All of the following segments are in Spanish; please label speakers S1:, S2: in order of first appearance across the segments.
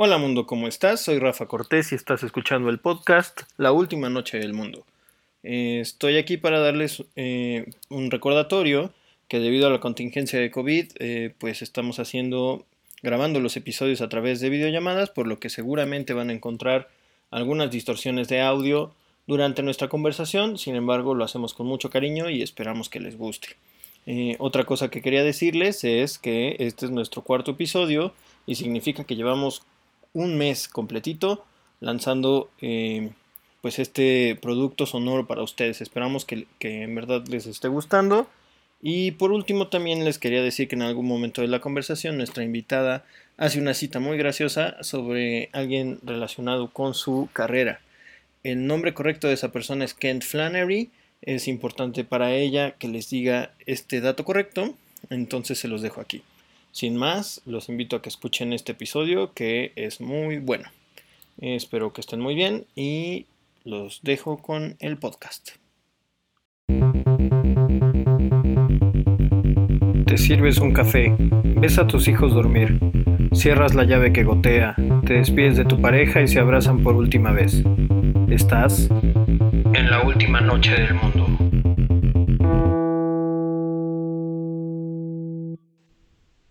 S1: Hola mundo, ¿cómo estás? Soy Rafa Cortés y estás escuchando el podcast La Última Noche del Mundo. Eh, estoy aquí para darles eh, un recordatorio que debido a la contingencia de COVID, eh, pues estamos haciendo, grabando los episodios a través de videollamadas, por lo que seguramente van a encontrar algunas distorsiones de audio durante nuestra conversación, sin embargo lo hacemos con mucho cariño y esperamos que les guste. otra cosa que quería decirles es que este es nuestro cuarto episodio y significa que llevamos un mes completito lanzando eh, pues este producto sonoro para ustedes. Esperamos que, en verdad les esté gustando. Y por último también les quería decir que en algún momento de la conversación nuestra invitada hace una cita muy graciosa sobre alguien relacionado con su carrera. El nombre correcto de esa persona es Kent Flannery. Es importante para ella que les diga este dato correcto. Entonces se los dejo aquí. Sin más, los invito a que escuchen este episodio que es muy bueno. Espero que estén muy bien y los dejo con el podcast. Te sirves un café, ves a tus hijos dormir, cierras la llave que gotea, te despides de tu pareja y se abrazan por última vez. Estás en la última noche del mundo.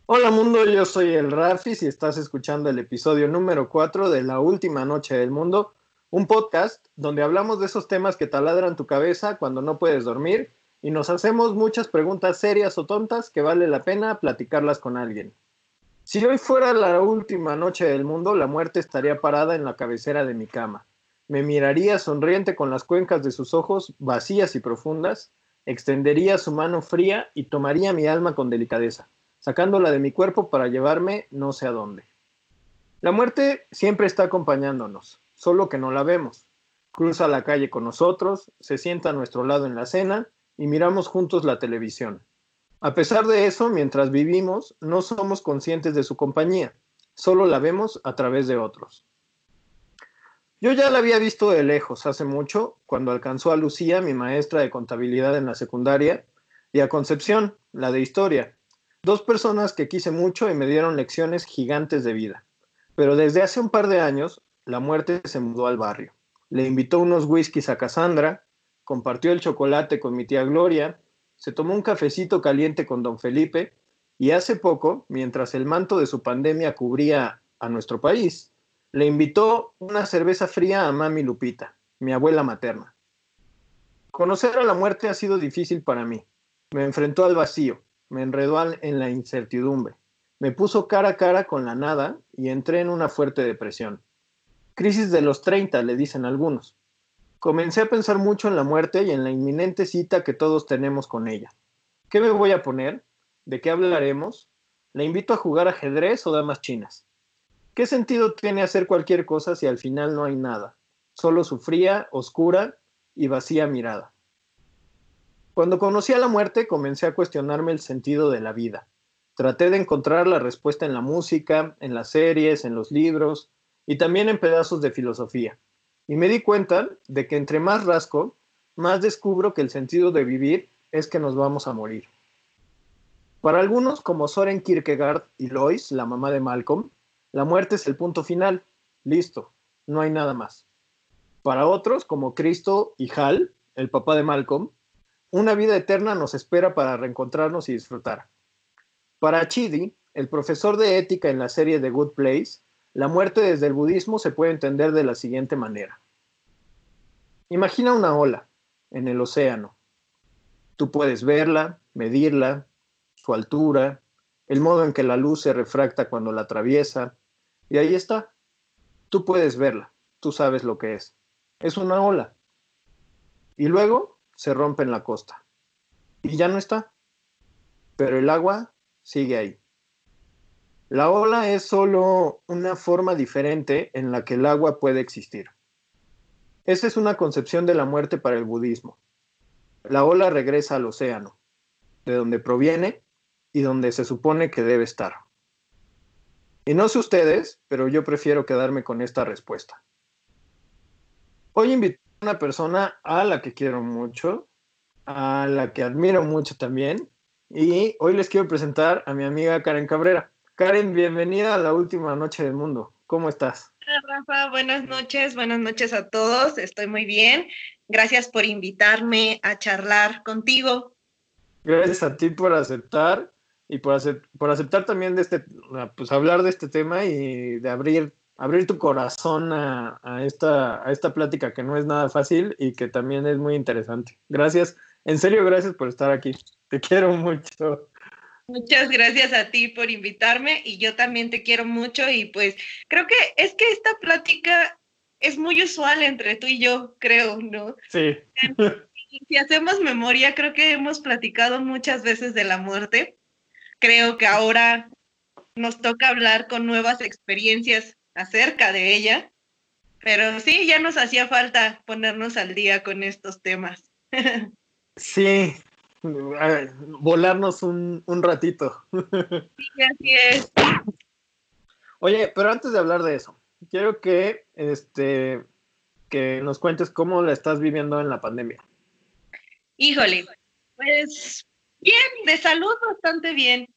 S1: Hola mundo, yo soy el Rafis y estás escuchando el episodio número 4 de La Última Noche del Mundo, un podcast donde hablamos de esos temas que taladran tu cabeza cuando no puedes dormir y nos hacemos muchas preguntas serias o tontas que vale la pena platicarlas con alguien. Si hoy fuera la última noche del mundo, la muerte estaría parada en la cabecera de mi cama. Me miraría sonriente con las cuencas de sus ojos vacías y profundas, extendería su mano fría y tomaría mi alma con delicadeza sacándola de mi cuerpo para llevarme no sé a dónde. La muerte siempre está acompañándonos, solo que no la vemos. Cruza la calle con nosotros, se sienta a nuestro lado en la cena y miramos juntos la televisión. A pesar de eso, mientras vivimos, no somos conscientes de su compañía, solo la vemos a través de otros. Yo ya la había visto de lejos hace mucho, cuando alcanzó a Lucía, mi maestra de contabilidad en la secundaria, y a Concepción, la de historia, Dos personas que quise mucho y me dieron lecciones gigantes de vida. Pero desde hace un par de años, la muerte se mudó al barrio. Le invitó unos whiskies a Cassandra, compartió el chocolate con mi tía Gloria, se tomó un cafecito caliente con don Felipe y hace poco, mientras el manto de su pandemia cubría a nuestro país, le invitó una cerveza fría a mami Lupita, mi abuela materna. Conocer a la muerte ha sido difícil para mí. Me enfrentó al vacío, me enredó en la incertidumbre, me puso cara a cara con la nada y entré en una fuerte depresión. Crisis de los 30, le dicen algunos. Comencé a pensar mucho en la muerte y en la inminente cita que todos tenemos con ella. ¿Qué me voy a poner? ¿De qué hablaremos? ¿Le invito a jugar ajedrez o damas chinas? ¿Qué sentido tiene hacer cualquier cosa si al final no hay nada? Solo su fría, oscura y vacía mirada. Cuando conocí a la muerte, comencé a cuestionarme el sentido de la vida. Traté de encontrar la respuesta en la música, en las series, en los libros y también en pedazos de filosofía. Y me di cuenta de que entre más rasco, más descubro que el sentido de vivir es que nos vamos a morir. Para algunos, como Soren Kierkegaard y Lois, la mamá de Malcolm, la muerte es el punto final. Listo, no hay nada más. Para otros, como Cristo y Hal, el papá de Malcolm, una vida eterna nos espera para reencontrarnos y disfrutar. Para Chidi, el profesor de ética en la serie The Good Place, la muerte desde el budismo se puede entender de la siguiente manera. Imagina una ola en el océano. Tú puedes verla, medirla, su altura, el modo en que la luz se refracta cuando la atraviesa, y ahí está. Tú puedes verla, tú sabes lo que es. Es una ola. Y luego se rompe en la costa. Y ya no está. Pero el agua sigue ahí. La ola es solo una forma diferente en la que el agua puede existir. Esa es una concepción de la muerte para el budismo. La ola regresa al océano, de donde proviene y donde se supone que debe estar. Y no sé ustedes, pero yo prefiero quedarme con esta respuesta. Hoy invito una persona a la que quiero mucho, a la que admiro mucho también. Y hoy les quiero presentar a mi amiga Karen Cabrera. Karen, bienvenida a la última noche del mundo. ¿cómo estás?
S2: Hola, Rafa, buenas noches, buenas noches a todos, estoy muy bien. Gracias por invitarme a charlar contigo.
S1: Gracias a ti por aceptar y por, por aceptar también de este, pues hablar de este tema y de abrir, abrir tu corazón a, esta, a esta plática que no es nada fácil y que también es muy interesante. Gracias, en serio, gracias por estar aquí. Te quiero mucho.
S2: Muchas gracias a ti por invitarme y yo también te quiero mucho y pues creo que es que esta plática es muy usual entre tú y yo, creo, ¿no?
S1: Sí.
S2: Si hacemos memoria, creo que hemos platicado muchas veces de la muerte. Creo que ahora nos toca hablar con nuevas experiencias acerca de ella, pero sí, ya nos hacía falta ponernos al día con estos temas.
S1: Sí, volarnos un, ratito.
S2: Sí, así es.
S1: Oye, pero antes de hablar de eso, quiero que, este, que nos cuentes cómo la estás viviendo en la pandemia.
S2: Híjole, pues bien, de salud bastante bien.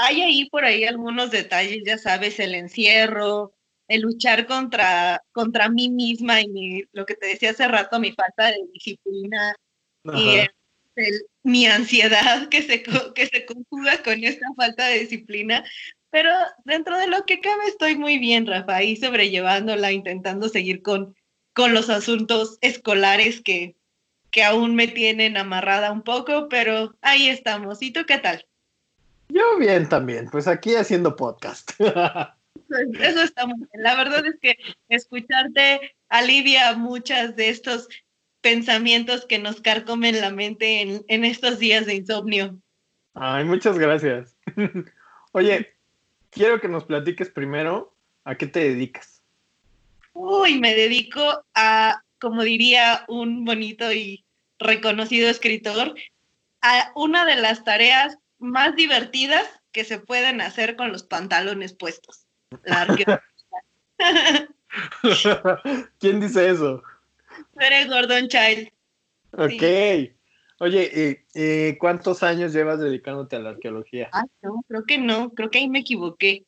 S2: Hay ahí por ahí algunos detalles, ya sabes, el encierro, el luchar contra, contra mí misma y lo que te decía hace rato, mi falta de disciplina y mi ansiedad que se, que se conjuga con esta falta de disciplina. Pero dentro de lo que cabe estoy muy bien, Rafa, y sobrellevándola, intentando seguir con, con los asuntos escolares que, que aún me tienen amarrada un poco, pero ahí estamos. ¿Y tú qué tal?
S1: Yo bien también, pues aquí haciendo podcast.
S2: Pues eso está muy bien. La verdad es que escucharte alivia muchas de estos pensamientos que nos carcomen la mente en, estos días de insomnio.
S1: Ay, muchas gracias. Oye, quiero que nos platiques primero a qué te dedicas.
S2: Uy, me dedico a, como diría un bonito y reconocido escritor, a una de las tareas más divertidas que se pueden hacer con los pantalones puestos. La
S1: ¿Quién dice eso?
S2: Eres Gordon Child.
S1: Ok. Oye, ¿y, cuántos años llevas dedicándote a la arqueología?
S2: Ah, no, creo que no, creo que ahí me equivoqué.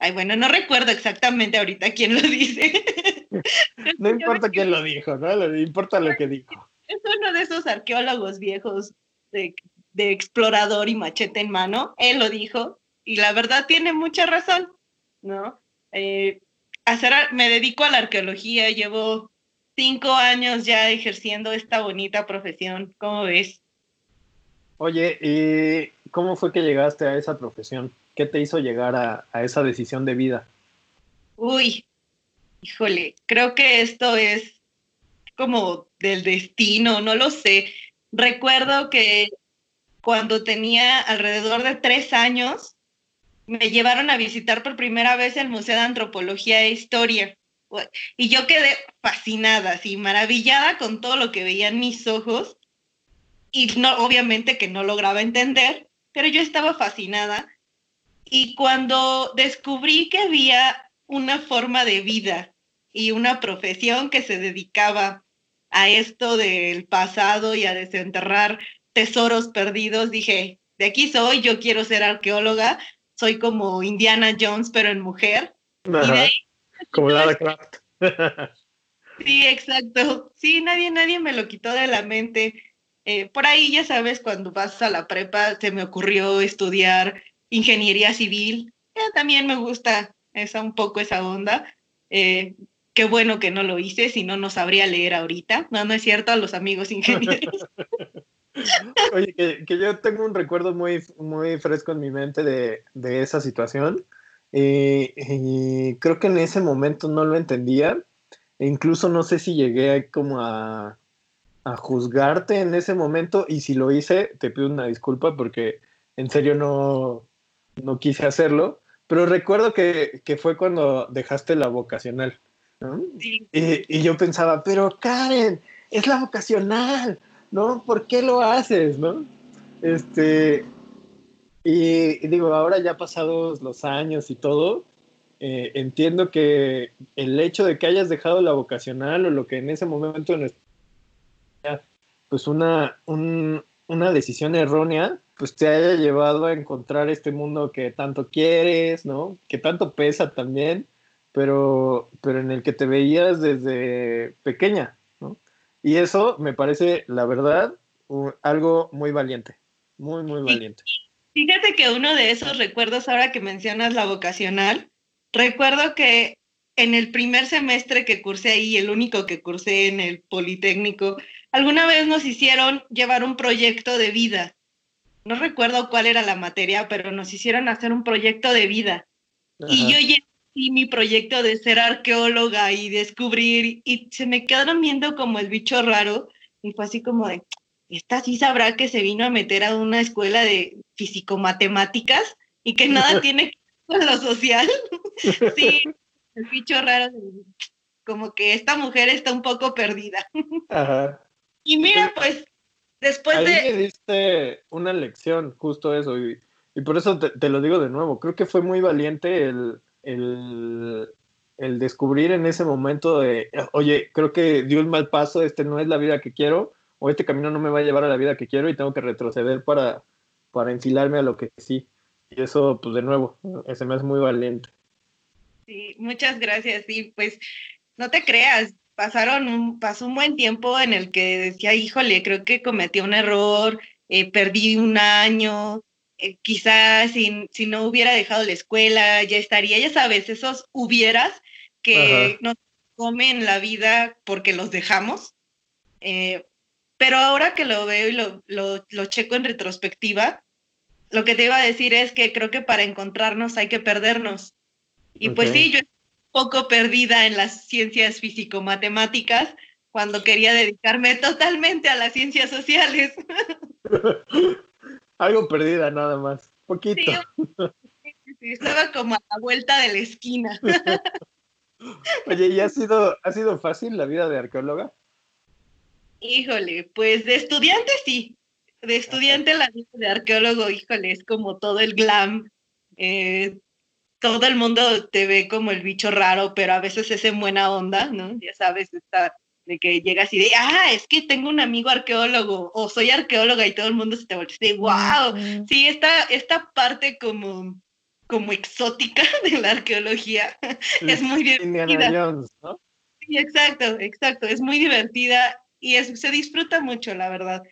S2: Ay, bueno, no recuerdo exactamente ahorita quién lo dice.
S1: no importa quién lo dijo, ¿no? importa lo que dijo.
S2: Es uno de esos arqueólogos viejos de, de explorador y machete en mano. Él lo dijo y la verdad tiene mucha razón, ¿no? Eh, hacer, me dedico a la arqueología, llevo cinco años ya ejerciendo esta bonita profesión. ¿Cómo ves?
S1: Oye, ¿y cómo fue que llegaste a esa profesión? ¿Qué te hizo llegar a, esa decisión de vida?
S2: Uy, híjole, creo que esto es como del destino, no lo sé. Recuerdo que cuando tenía alrededor de tres años, me llevaron a visitar por primera vez el Museo de Antropología e Historia. Y yo quedé fascinada, así, maravillada con todo lo que veían mis ojos. Y no, obviamente que no lograba entender, pero yo estaba fascinada. Y cuando descubrí que había una forma de vida y una profesión que se dedicaba a esto del pasado y a desenterrar tesoros perdidos, dije, de aquí soy, yo quiero ser arqueóloga, soy como Indiana Jones, pero en mujer. Y de ahí
S1: como Lara Craft.
S2: sí, exacto. Sí, nadie, nadie me lo quitó de la mente. Eh, por ahí, ya sabes, cuando vas a la prepa, se me ocurrió estudiar ingeniería civil. también me gusta esa, un poco esa onda. Eh, qué bueno que no lo hice, si no, no sabría leer ahorita. No, no es cierto a los amigos ingenieros.
S1: Oye, que, yo tengo un recuerdo muy, muy fresco en mi mente de, de esa situación. Eh, y creo que en ese momento no lo entendía. E incluso no sé si llegué como a, a, juzgarte en ese momento y si lo hice, te pido una disculpa porque en serio no, no quise hacerlo. Pero recuerdo que, que fue cuando dejaste la vocacional. Y, y, yo pensaba, pero Karen, es la vocacional, ¿no? ¿Por qué lo haces, no? Este, y, digo, ahora ya pasados los años y todo, eh, entiendo que el hecho de que hayas dejado la vocacional o lo que en ese momento pues una, un, una decisión errónea, pues te haya llevado a encontrar este mundo que tanto quieres, ¿no? Que tanto pesa también, pero, pero en el que te veías desde pequeña. Y eso me parece, la verdad, algo muy valiente, muy, muy valiente.
S2: Fíjate que uno de esos recuerdos, ahora que mencionas la vocacional, recuerdo que en el primer semestre que cursé ahí, el único que cursé en el Politécnico, alguna vez nos hicieron llevar un proyecto de vida. No recuerdo cuál era la materia, pero nos hicieron hacer un proyecto de vida. Y yo llevé mi proyecto de ser arqueóloga y descubrir, y se me quedaron viendo como el bicho raro, y fue así como de, esta sí sabrá que se vino a meter a una escuela de físico-matemáticas y que nada tiene que ver con lo social. sí, el bicho raro, como que esta mujer está un poco perdida. Ajá. Y mira, pues, después
S1: Ahí
S2: de...
S1: Me diste una lección, justo eso, y, por eso te, lo digo de nuevo, creo que fue muy valiente el, el, el, descubrir en ese momento de, oye, creo que dio un mal paso, este no es la vida que quiero, o este camino no me va a llevar a la vida que quiero y tengo que retroceder para, para enfilarme a lo que sí. Y eso, pues de nuevo, ese me es muy valiente.
S2: Sí, muchas gracias. Sí, pues no te creas, pasaron un, pasó un buen tiempo en el que decía, híjole, creo que cometí un error, eh, perdí un año, eh, quizás si, si, no hubiera dejado la escuela, ya estaría, ya sabes, esos hubieras que nos comen la vida porque los dejamos. Eh, pero ahora que lo veo y lo, lo, lo checo en retrospectiva, lo que te iba a decir es que creo que para encontrarnos hay que perdernos. Y pues sí, yo estoy un poco perdida en las ciencias físico-matemáticas cuando quería dedicarme totalmente a las ciencias sociales.
S1: Algo perdida nada más, poquito.
S2: Sí, estaba como a la vuelta de la esquina.
S1: Oye, ¿y ha sido, ha sido fácil la vida de arqueóloga?
S2: Híjole, pues de estudiante sí. De estudiante la vida de arqueólogo, híjole, es como todo el glam. Eh, todo el mundo te ve como el bicho raro, pero a veces es en buena onda, ¿no? Ya sabes, está de que llegas y de, ah, es que tengo un amigo arqueólogo, o soy arqueóloga y todo el mundo se te voltea y wow, sí, esta, esta parte como, como exótica de la arqueología es muy divertida. Sí, exacto, exacto, es muy divertida y es, se disfruta mucho, la verdad.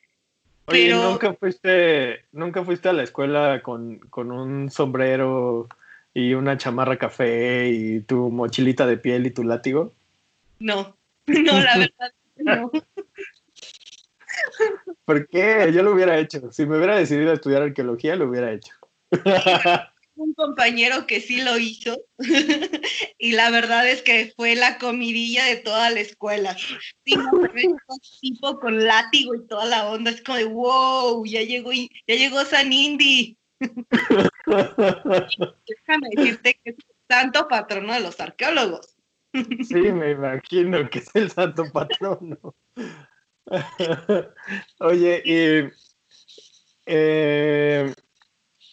S1: Oye, pero... ¿nunca fuiste, nunca fuiste a la escuela con, con un sombrero y una chamarra café y tu mochilita de piel y tu látigo?
S2: No, no, la verdad, no.
S1: ¿Por qué? Yo lo hubiera hecho. Si me hubiera decidido estudiar arqueología, lo hubiera hecho.
S2: Un compañero que sí lo hizo y la verdad es que fue la comidilla de toda la escuela. tipo con látigo y toda la onda. Es como de, wow, ya llegó, ya llegó San Indy. Déjame decirte que es santo patrono de los arqueólogos.
S1: Sí, me imagino que es el santo patrono. Oye, y eh,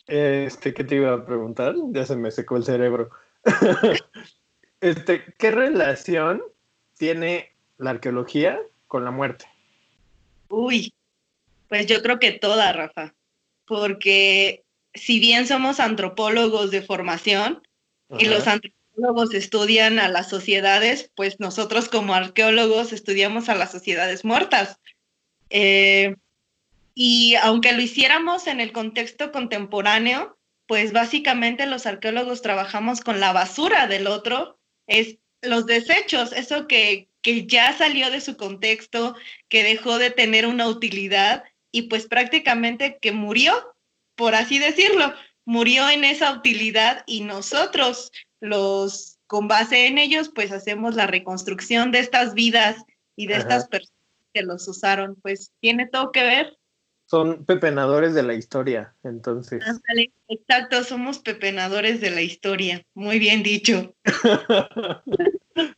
S1: este, ¿qué te iba a preguntar? Ya se me secó el cerebro. Este, ¿qué relación tiene la arqueología con la muerte?
S2: Uy, pues yo creo que toda, Rafa, porque si bien somos antropólogos de formación y los antropólogos estudian a las sociedades, pues nosotros como arqueólogos estudiamos a las sociedades muertas. Eh, y aunque lo hiciéramos en el contexto contemporáneo, pues básicamente los arqueólogos trabajamos con la basura del otro, es los desechos, eso que, que ya salió de su contexto, que dejó de tener una utilidad y pues prácticamente que murió por así decirlo, murió en esa utilidad y nosotros, los con base en ellos, pues hacemos la reconstrucción de estas vidas y de estas personas que los usaron. Pues tiene todo que ver.
S1: Son pepenadores de la historia, entonces.
S2: exacto, somos pepenadores de la historia. Muy bien dicho.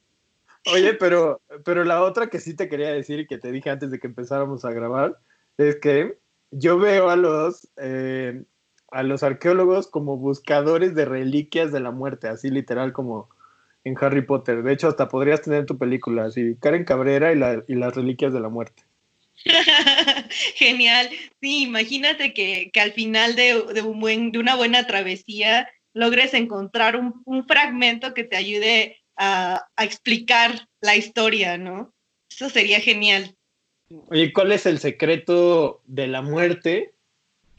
S1: Oye, pero, pero la otra que sí te quería decir y que te dije antes de que empezáramos a grabar es que yo veo a los, eh, a los arqueólogos como buscadores de reliquias de la muerte, así literal como en Harry Potter. De hecho, hasta podrías tener tu película, así, Karen Cabrera y, las reliquias de la muerte.
S2: Genial. Sí, imagínate que, al final de, un buen, de una buena travesía logres encontrar un, fragmento que te ayude a, a, explicar la historia, ¿no? Eso sería genial.
S1: Oye, ¿cuál es el secreto de la muerte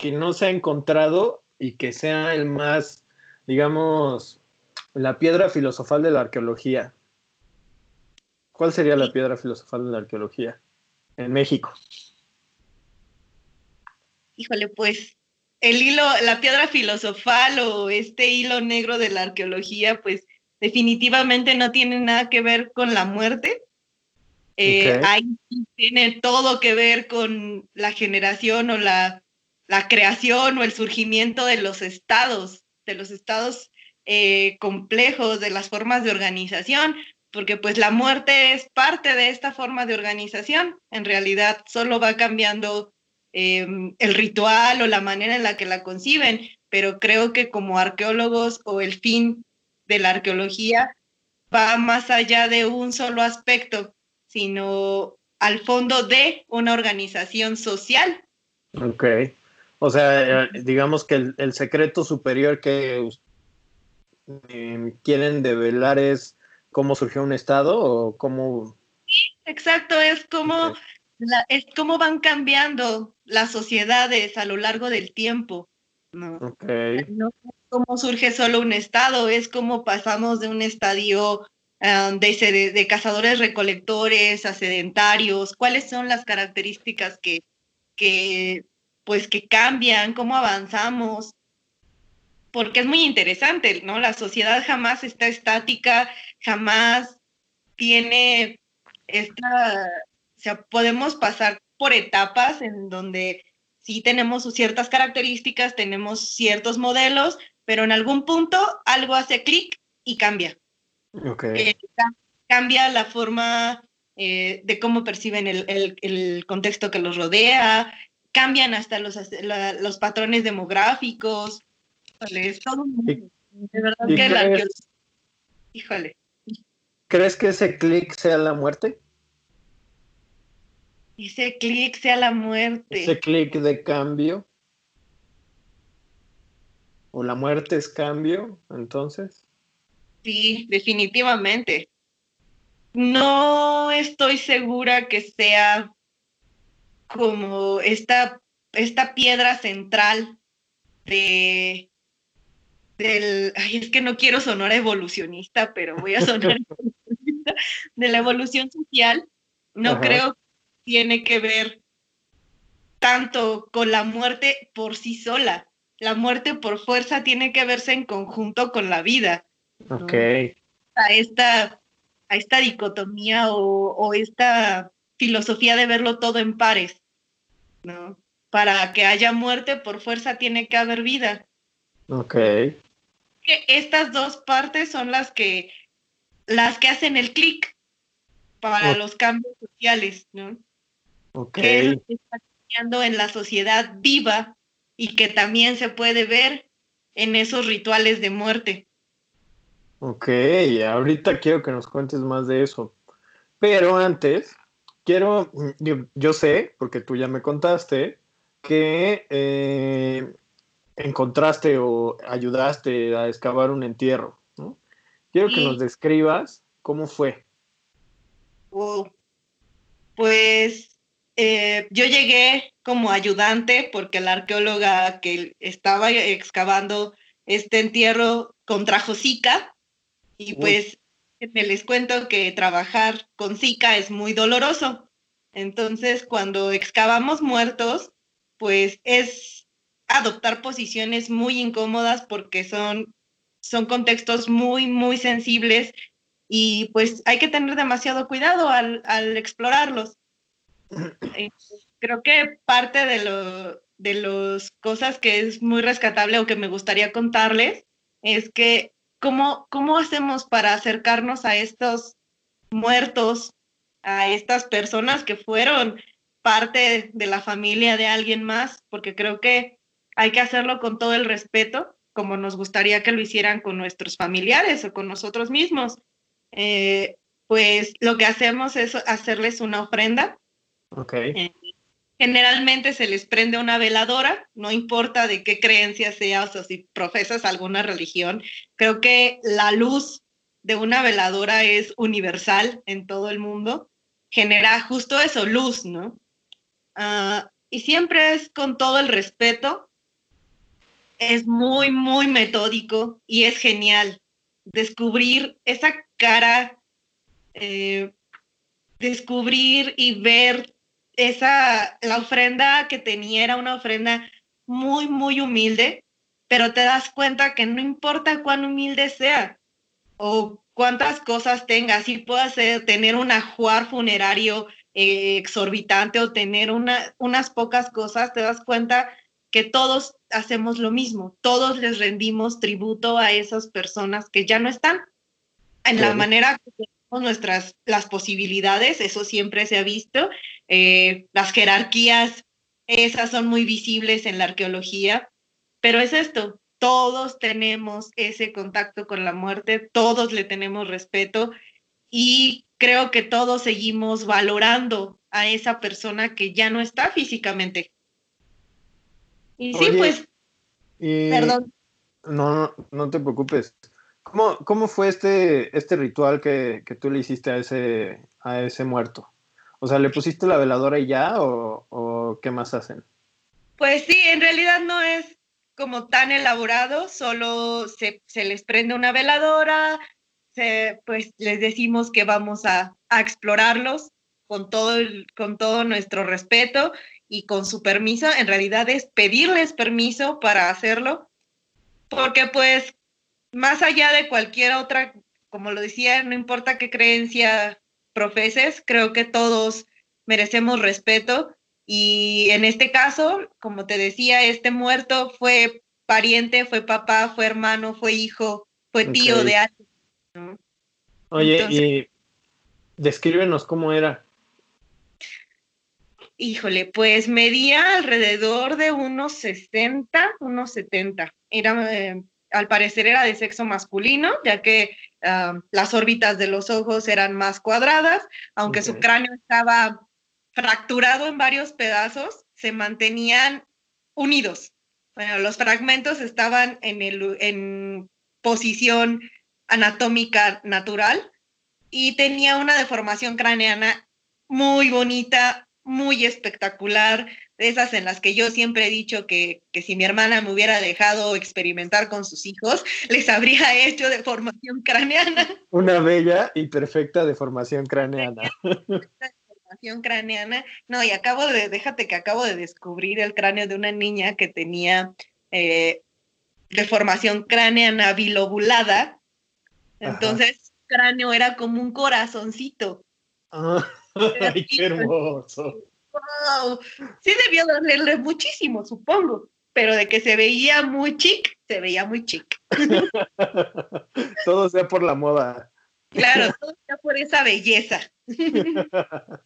S1: que no se ha encontrado y que sea el más, digamos, la piedra filosofal de la arqueología? ¿Cuál sería la piedra filosofal de la arqueología en México?
S2: Híjole, pues el hilo, la piedra filosofal o este hilo negro de la arqueología, pues definitivamente no tiene nada que ver con la muerte, eh, ahí tiene todo que ver con la generación o la, creación o el surgimiento de los estados, de los estados eh, complejos, de las formas de organización, porque pues la muerte es parte de esta forma de organización. En realidad solo va cambiando em, el ritual o la manera en la que la conciben, pero creo que como arqueólogos o el fin de la arqueología va más allá de un solo aspecto, sino al fondo de una organización social.
S1: Ok. O sea, eh, digamos que el, secreto superior que em, quieren develar es cómo surgió un Estado o cómo...
S2: Sí, exacto, es como, es cómo van cambiando las sociedades a lo largo del tiempo. ¿no?
S1: Okay.
S2: no es cómo surge solo un Estado, es cómo pasamos de un estadio Um, de, cazadores recolectores a sedentarios, cuáles son las características que, que, pues, que cambian, cómo avanzamos, porque es muy interesante, ¿no? La sociedad jamás está estática, jamás tiene esta, o sea, podemos pasar por etapas en donde sí tenemos ciertas características, tenemos ciertos modelos, pero en algún punto algo hace clic y cambia.
S1: Okay.
S2: cambia la forma eh, de cómo perciben el, contexto que los rodea, cambian hasta los, los patrones demográficos. Es todo de verdad que la Híjole.
S1: ¿Crees que ese clic sea la muerte?
S2: Ese clic sea la muerte.
S1: Ese clic de cambio. ¿O la muerte es cambio, entonces?
S2: Sí, definitivamente. No estoy segura que sea como esta, esta piedra central de del, ay, es que no quiero sonar evolucionista, pero voy a sonar evolucionista, de la evolución social, no creo que tiene que ver tanto con la muerte por sí sola. La muerte por fuerza tiene que verse en conjunto con la vida.
S1: Ok.
S2: A esta, a esta dicotomía o, esta filosofía de verlo todo en pares, ¿no? Para que haya muerte, por fuerza tiene que haber vida.
S1: Ok.
S2: Estas dos partes son las que, las que hacen el clic para los cambios sociales, ¿no?
S1: Ok.
S2: Que es que está cambiando en la sociedad viva y que también se puede ver en esos rituales de muerte.
S1: Ok, ahorita quiero que nos cuentes más de eso. Pero antes, quiero, yo, sé, porque tú ya me contaste, que eh, encontraste o ayudaste a excavar un entierro. ¿no? Quiero que nos describas cómo fue.
S2: pues eh, yo llegué como ayudante porque la arqueóloga que estaba excavando este entierro contrajo Zika y pues me les cuento que trabajar con Zika es muy doloroso. Entonces, cuando excavamos muertos, pues es adoptar posiciones muy incómodas porque son, son contextos muy, muy sensibles y pues hay que tener demasiado cuidado al, explorarlos. Eh, creo que parte de, lo, de las cosas que es muy rescatable o que me gustaría contarles es que ¿cómo, cómo hacemos para acercarnos a estos muertos, a estas personas que fueron parte de la familia de alguien más? Porque creo que hay que hacerlo con todo el respeto, como nos gustaría que lo hicieran con nuestros familiares o con nosotros mismos. Eh, pues lo que hacemos es hacerles una ofrenda.
S1: Okay.
S2: Eh, Generalmente se les prende una veladora, no importa de qué creencia seas o si profesas alguna religión. Creo que la luz de una veladora es universal en todo el mundo. Genera justo eso, luz, ¿no? Ah, y siempre es con todo el respeto. Es muy, muy metódico y es genial descubrir esa cara, eh, descubrir y ver esa, la ofrenda que tenía era una ofrenda muy, muy humilde, pero te das cuenta que no importa cuán humilde sea o cuántas cosas tenga, si puedas tener un ajuar funerario eh, exorbitante o tener una, unas pocas cosas, te das cuenta que todos hacemos lo mismo, todos les rendimos tributo a esas personas que ya no están. En la manera nuestras las posibilidades, eso siempre se ha visto, eh, las jerarquías, esas son muy visibles en la arqueología, pero es esto, todos tenemos ese contacto con la muerte, todos le tenemos respeto y creo que todos seguimos valorando a esa persona que ya no está físicamente. Y sí, pues, perdón.
S1: No, no, no te preocupes. ¿Cómo, cómo fue este, este ritual que, que, tú le hiciste a ese, a ese muerto? O sea, ¿le pusiste la veladora y ya o, qué más hacen?
S2: Pues sí, en realidad no es como tan elaborado, solo se, les prende una veladora, pues les decimos que vamos a, explorarlos con todo, con todo nuestro respeto y con su permiso. En realidad es pedirles permiso para hacerlo, porque pues más allá de cualquier otra, como lo decía, no importa qué creencia profeses, creo que todos merecemos respeto y en este caso, como te decía, este muerto fue pariente, fue papá, fue hermano, fue hijo, fue tío de alguien.
S1: Oye, y descríbenos cómo era.
S2: Híjole, pues medía alrededor de unos 60, unos 70. Era, eh, al parecer era de sexo masculino, ya que las órbitas de los ojos eran más cuadradas, aunque su cráneo estaba fracturado en varios pedazos, se mantenían unidos. Bueno, los fragmentos estaban en, el, en posición anatómica natural y tenía una deformación craneana muy bonita, muy espectacular, de esas en las que yo siempre he dicho que, si mi hermana me hubiera dejado experimentar con sus hijos, les habría hecho deformación craneana.
S1: Una bella y perfecta deformación craneana.
S2: Deformación craneana. No, y acabo de, déjate que acabo de descubrir el cráneo de una niña que tenía eh, deformación craneana bilobulada. Entonces, su cráneo era como un corazoncito.
S1: Ah, ¡Ay, qué hermoso!
S2: Wow, sí debió dolerle muchísimo, supongo, pero de que se veía muy chic, se veía muy chic.
S1: todo sea por la moda.
S2: Claro, todo sea por esa belleza.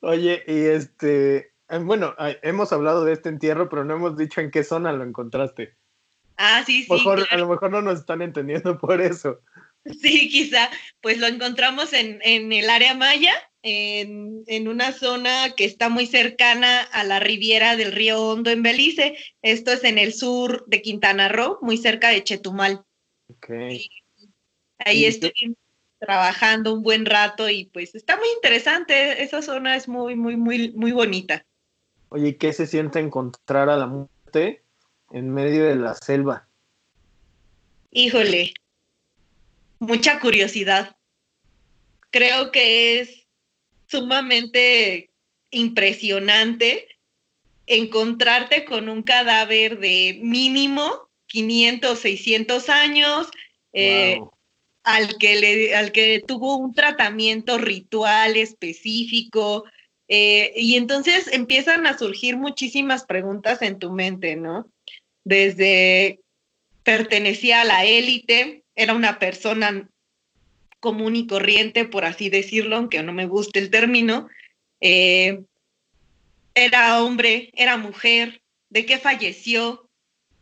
S1: Oye, y este, eh, bueno, hemos hablado de este entierro, pero no hemos dicho en qué zona lo encontraste.
S2: Ah, sí, sí.
S1: A lo mejor no nos están entendiendo por eso.
S2: Sí, quizá. Pues lo encontramos en, en el área maya, en, en, una zona que está muy cercana a la riviera del río Hondo en Belice. Esto es en el sur de Quintana Roo, muy cerca de Chetumal.
S1: Okay.
S2: ahí estoy trabajando un buen rato y pues está muy interesante. Esa zona es muy, muy, muy, muy bonita.
S1: Oye, ¿qué se siente encontrar a la muerte en medio de la selva?
S2: Híjole, mucha curiosidad. Creo que es sumamente impresionante encontrarte con un cadáver de mínimo 500, 600 años, eh, al, que le, al que tuvo un tratamiento ritual específico. Eh, y entonces empiezan a surgir muchísimas preguntas en tu mente, ¿no? Desde pertenecía a la élite, era una persona común y corriente, por así decirlo, aunque no me guste el término. Eh, era hombre, era mujer, de qué falleció.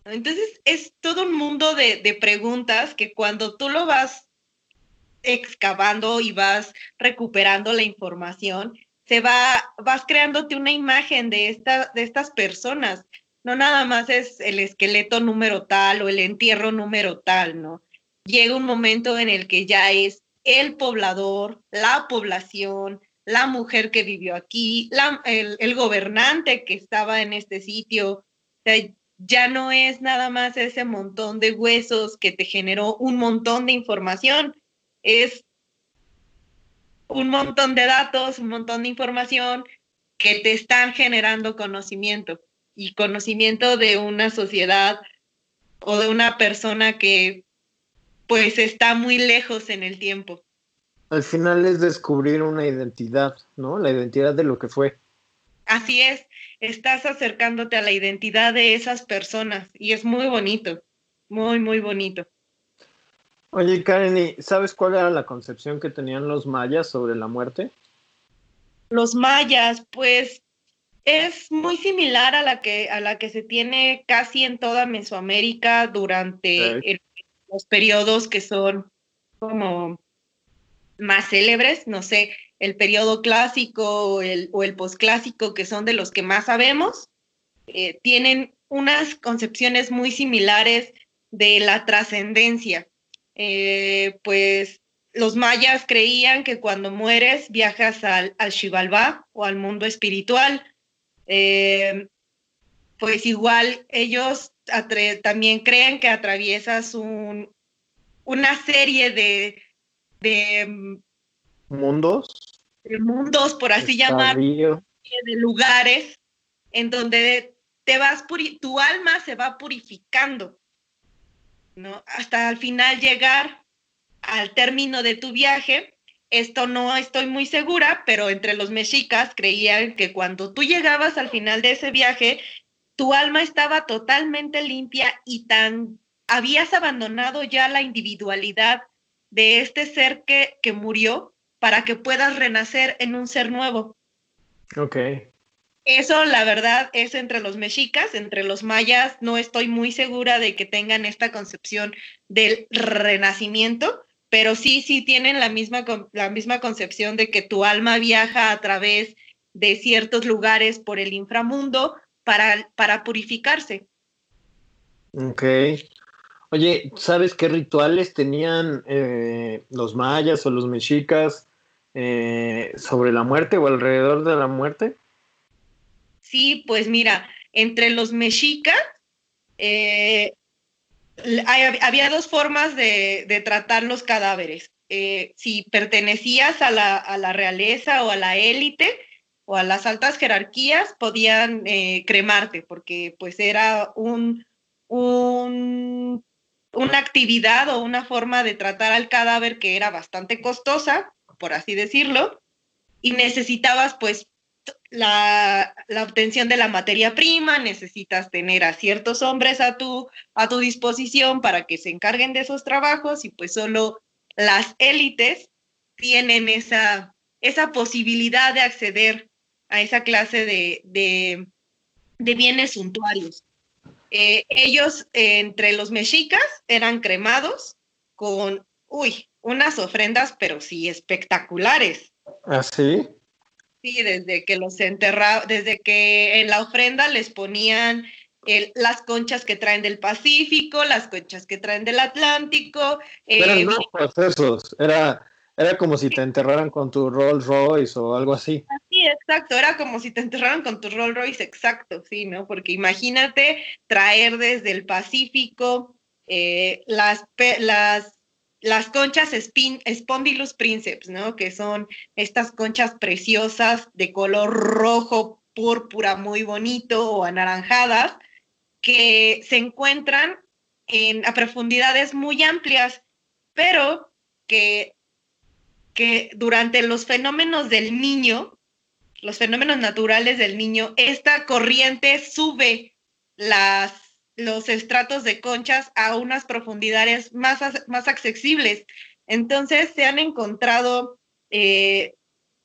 S2: Entonces es todo un mundo de, de preguntas que cuando tú lo vas excavando y vas recuperando la información, se va, vas creándote una imagen de, esta, de estas personas. No nada más es el esqueleto número tal o el entierro número tal, ¿no? Llega un momento en el que ya es el poblador, la población, la mujer que vivió aquí, el, gobernante que estaba en este sitio. ya no es nada más ese montón de huesos que te generó un montón de información, es un montón de datos, un montón de información que te están generando conocimiento y conocimiento de una sociedad o de una persona que pues está muy lejos en el tiempo.
S1: Al final es descubrir una identidad, ¿no? La identidad de lo que fue.
S2: Así es, estás acercándote a la identidad de esas personas y es muy bonito, muy, muy bonito.
S1: Oye, Karen, ¿sabes cuál era la concepción que tenían los mayas sobre la muerte?
S2: Los mayas, pues es muy similar a la que, a la que se tiene casi en toda Mesoamérica durante los periodos que son como más célebres, no sé, el periodo clásico o el, o el posclásico, que son de los que más sabemos, eh, tienen unas concepciones muy similares de la trascendencia. Eh, pues los mayas creían que cuando mueres viajas al, al o al mundo espiritual. Eh, pues igual ellos también creen que atraviesas un, una serie de, de
S1: mundos.
S2: De mundos, por así llamar, de lugares en donde te vas tu alma se va purificando, ¿no? Hasta al final llegar al término de tu viaje. Esto no estoy muy segura, pero entre los mexicas creían que cuando tú llegabas al final de ese viaje, tu alma estaba totalmente limpia y tan habías abandonado ya la individualidad de este ser que, que murió para que puedas renacer en un ser nuevo.
S1: Ok.
S2: Eso, la verdad, es entre los mexicas, entre los mayas, no estoy muy segura de que tengan esta concepción del renacimiento, pero sí, sí tienen la misma, la misma concepción de que tu alma viaja a través de ciertos lugares por el inframundo para, para purificarse.
S1: Ok. Oye, ¿sabes qué rituales tenían eh, los mayas o los mexicas eh, sobre la muerte o alrededor de la muerte?
S2: Sí, pues mira, entre los mexicas eh, había dos formas de, tratar los cadáveres. si pertenecías a la, a la, realeza o a la élite o a las altas jerarquías, podían cremarte, porque pues era un, un una actividad o una forma de tratar al cadáver que era bastante costosa, por así decirlo, y necesitabas pues la, obtención de la materia prima, necesitas tener a ciertos hombres a tu, a tu disposición para que se encarguen de esos trabajos y pues solo las élites tienen esa, esa posibilidad de acceder a esa clase de, de bienes suntuarios. Eh, ellos, entre los mexicas, eran cremados con, uy, unas ofrendas, pero sí espectaculares.
S1: ¿Ah, sí?
S2: Sí, desde que los enterraban, desde que en la ofrenda les ponían las conchas que traen del Pacífico, las conchas que traen del Atlántico.
S1: Eran eh, procesos, era era como si te enterraran con tu Rolls Royce o algo así.
S2: Sí, exacto. Era como si te enterraran con tu Rolls Royce, exacto, sí, ¿no? Porque imagínate traer desde el Pacífico eh, las, las, las conchas Spondylus princeps, ¿no? Que son estas conchas preciosas de color rojo, púrpura, muy bonito o anaranjadas, que se encuentran en, a profundidades muy amplias, pero que que durante los fenómenos del niño, los fenómenos naturales del niño, esta corriente sube las, los estratos de conchas a unas profundidades más, más accesibles. Entonces se han encontrado eh,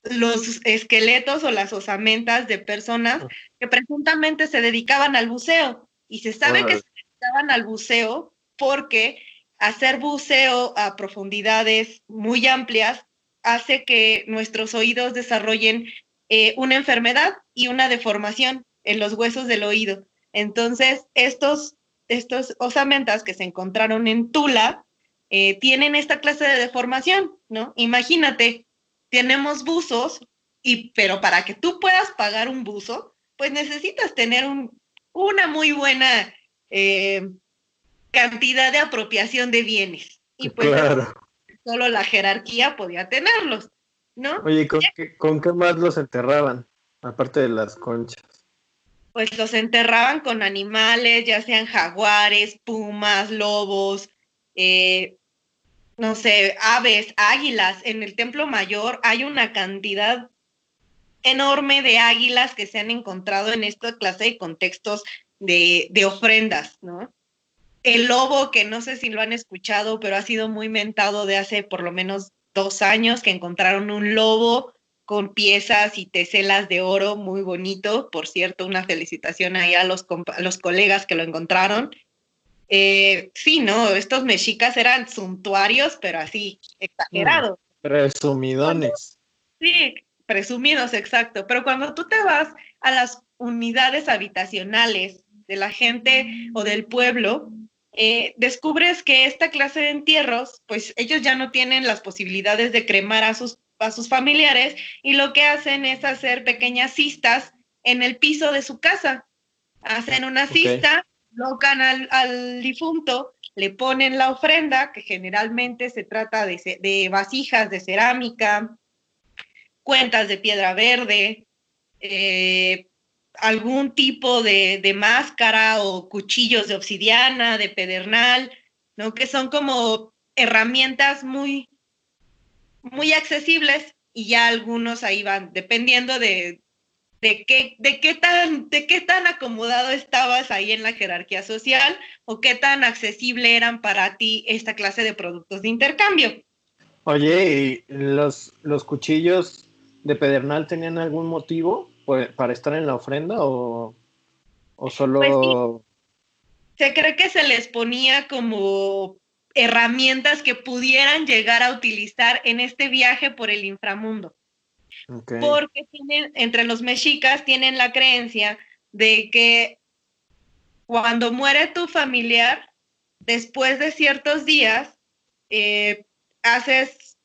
S2: los esqueletos o las osamentas de personas que presuntamente se dedicaban al buceo. Y se sabe que se dedicaban al buceo porque hacer buceo a profundidades muy amplias hace que nuestros oídos desarrollen eh, una enfermedad y una deformación en los huesos del oído. Entonces, estos, estos osamentas que se encontraron en Tula eh, tienen esta clase de deformación, ¿no? Imagínate, tenemos buzos, y, pero para que tú puedas pagar un buzo, pues necesitas tener un, una muy buena eh, cantidad de apropiación de bienes. Y pues solo la jerarquía podía tenerlos, ¿no?
S1: Oye, ¿con qué, ¿con qué más los enterraban? Aparte de las conchas
S2: pues los enterraban con animales, ya sean jaguares, pumas, lobos, eh, no sé, aves, águilas. En el Templo Mayor hay una cantidad enorme de águilas que se han encontrado en esta clase de contextos de, de ofrendas, ¿no? El lobo, que no sé si lo han escuchado, pero ha sido muy mentado de hace por lo menos dos años que encontraron un lobo con piezas y teselas de oro muy bonito. Por cierto, una felicitación ahí a los, los colegas que lo encontraron. Eh, sí, no, estos mexicas eran suntuarios, pero así, exagerados.
S1: Presumidones.
S2: Sí, presumidos, exacto. Pero cuando tú te vas a las unidades habitacionales de la gente o del pueblo, eh, descubres que esta clase de entierros, pues ellos ya no tienen las posibilidades de cremar a sus a sus familiares y lo que hacen es hacer pequeñas cistas en el piso de su casa. Hacen una cista, locan al, difunto, le ponen la ofrenda, que generalmente se trata de, vasijas de cerámica, cuentas de piedra verde, eh, algún tipo de, de, máscara o cuchillos de obsidiana, de pedernal, ¿no? Que son como herramientas muy, muy accesibles y ya algunos ahí van, dependiendo de, de, qué, de, qué tan, de qué tan acomodado estabas ahí en la jerarquía social o qué tan accesible eran para ti esta clase de productos de intercambio.
S1: Oye, ¿y los, los cuchillos de pedernal tenían algún motivo para estar en la ofrenda o, o solo... Pues
S2: Se cree que se les ponía como herramientas que pudieran llegar a utilizar en este viaje por el inframundo. Porque tienen, entre los mexicas tienen la creencia de que cuando muere tu familiar, después de ciertos días, eh, haces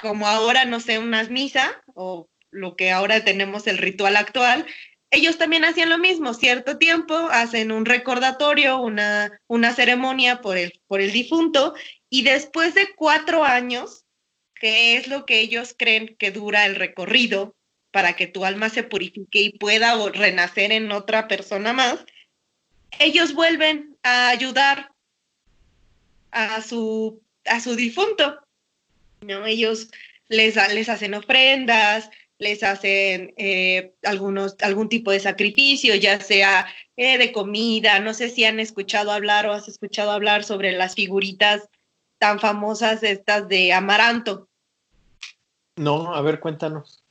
S2: como ahora, no sé, unas misa o lo que ahora tenemos el ritual actual, ellos también hacían lo mismo, cierto tiempo, hacen un recordatorio, una, una ceremonia por el, por el difunto, y después de cuatro años, que es lo que ellos creen que dura el recorrido para que tu alma se purifique y pueda renacer en otra persona más, ellos vuelven a ayudar a su, a su difunto. ¿no? Ellos les, les hacen ofrendas, les hacen eh, algunos, algún tipo de sacrificio, ya sea eh, de comida. No sé si han escuchado hablar o has escuchado hablar sobre las figuritas tan famosas estas de Amaranto.
S1: No, a ver, cuéntanos.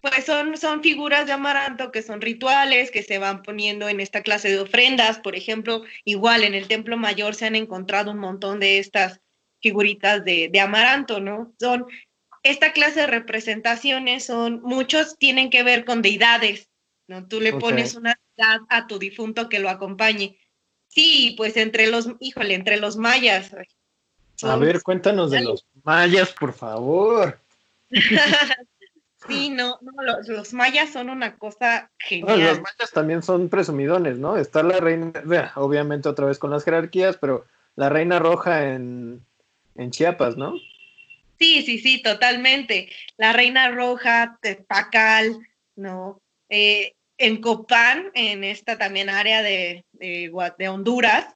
S2: Pues son, son figuras de Amaranto que son rituales que se van poniendo en esta clase de ofrendas. Por ejemplo, igual en el Templo Mayor se han encontrado un montón de estas figuritas de, de Amaranto, ¿no? Son esta clase de representaciones son, muchos tienen que ver con deidades, ¿no? Tú le pones una deidad a tu difunto que lo acompañe. Sí, pues entre los, híjole, entre los mayas.
S1: a ver, cuéntanos de los mayas, por favor.
S2: sí, no, no los, mayas son una cosa genial.
S1: los mayas también son presumidones, ¿no? Está la reina, obviamente otra vez con las jerarquías, pero la reina roja en, en Chiapas, ¿no?
S2: Sí, sí, sí, totalmente. La Reina Roja, Pacal, ¿no? Eh, en Copán, en esta también área de, de, Honduras,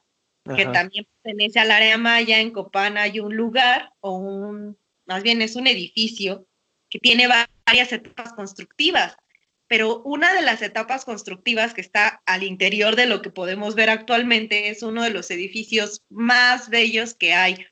S2: que también pertenece al área maya, en Copán hay un lugar, o un, más bien es un edificio, que tiene varias etapas constructivas, pero una de las etapas constructivas que está al interior de lo que podemos ver actualmente es uno de los edificios más bellos que hay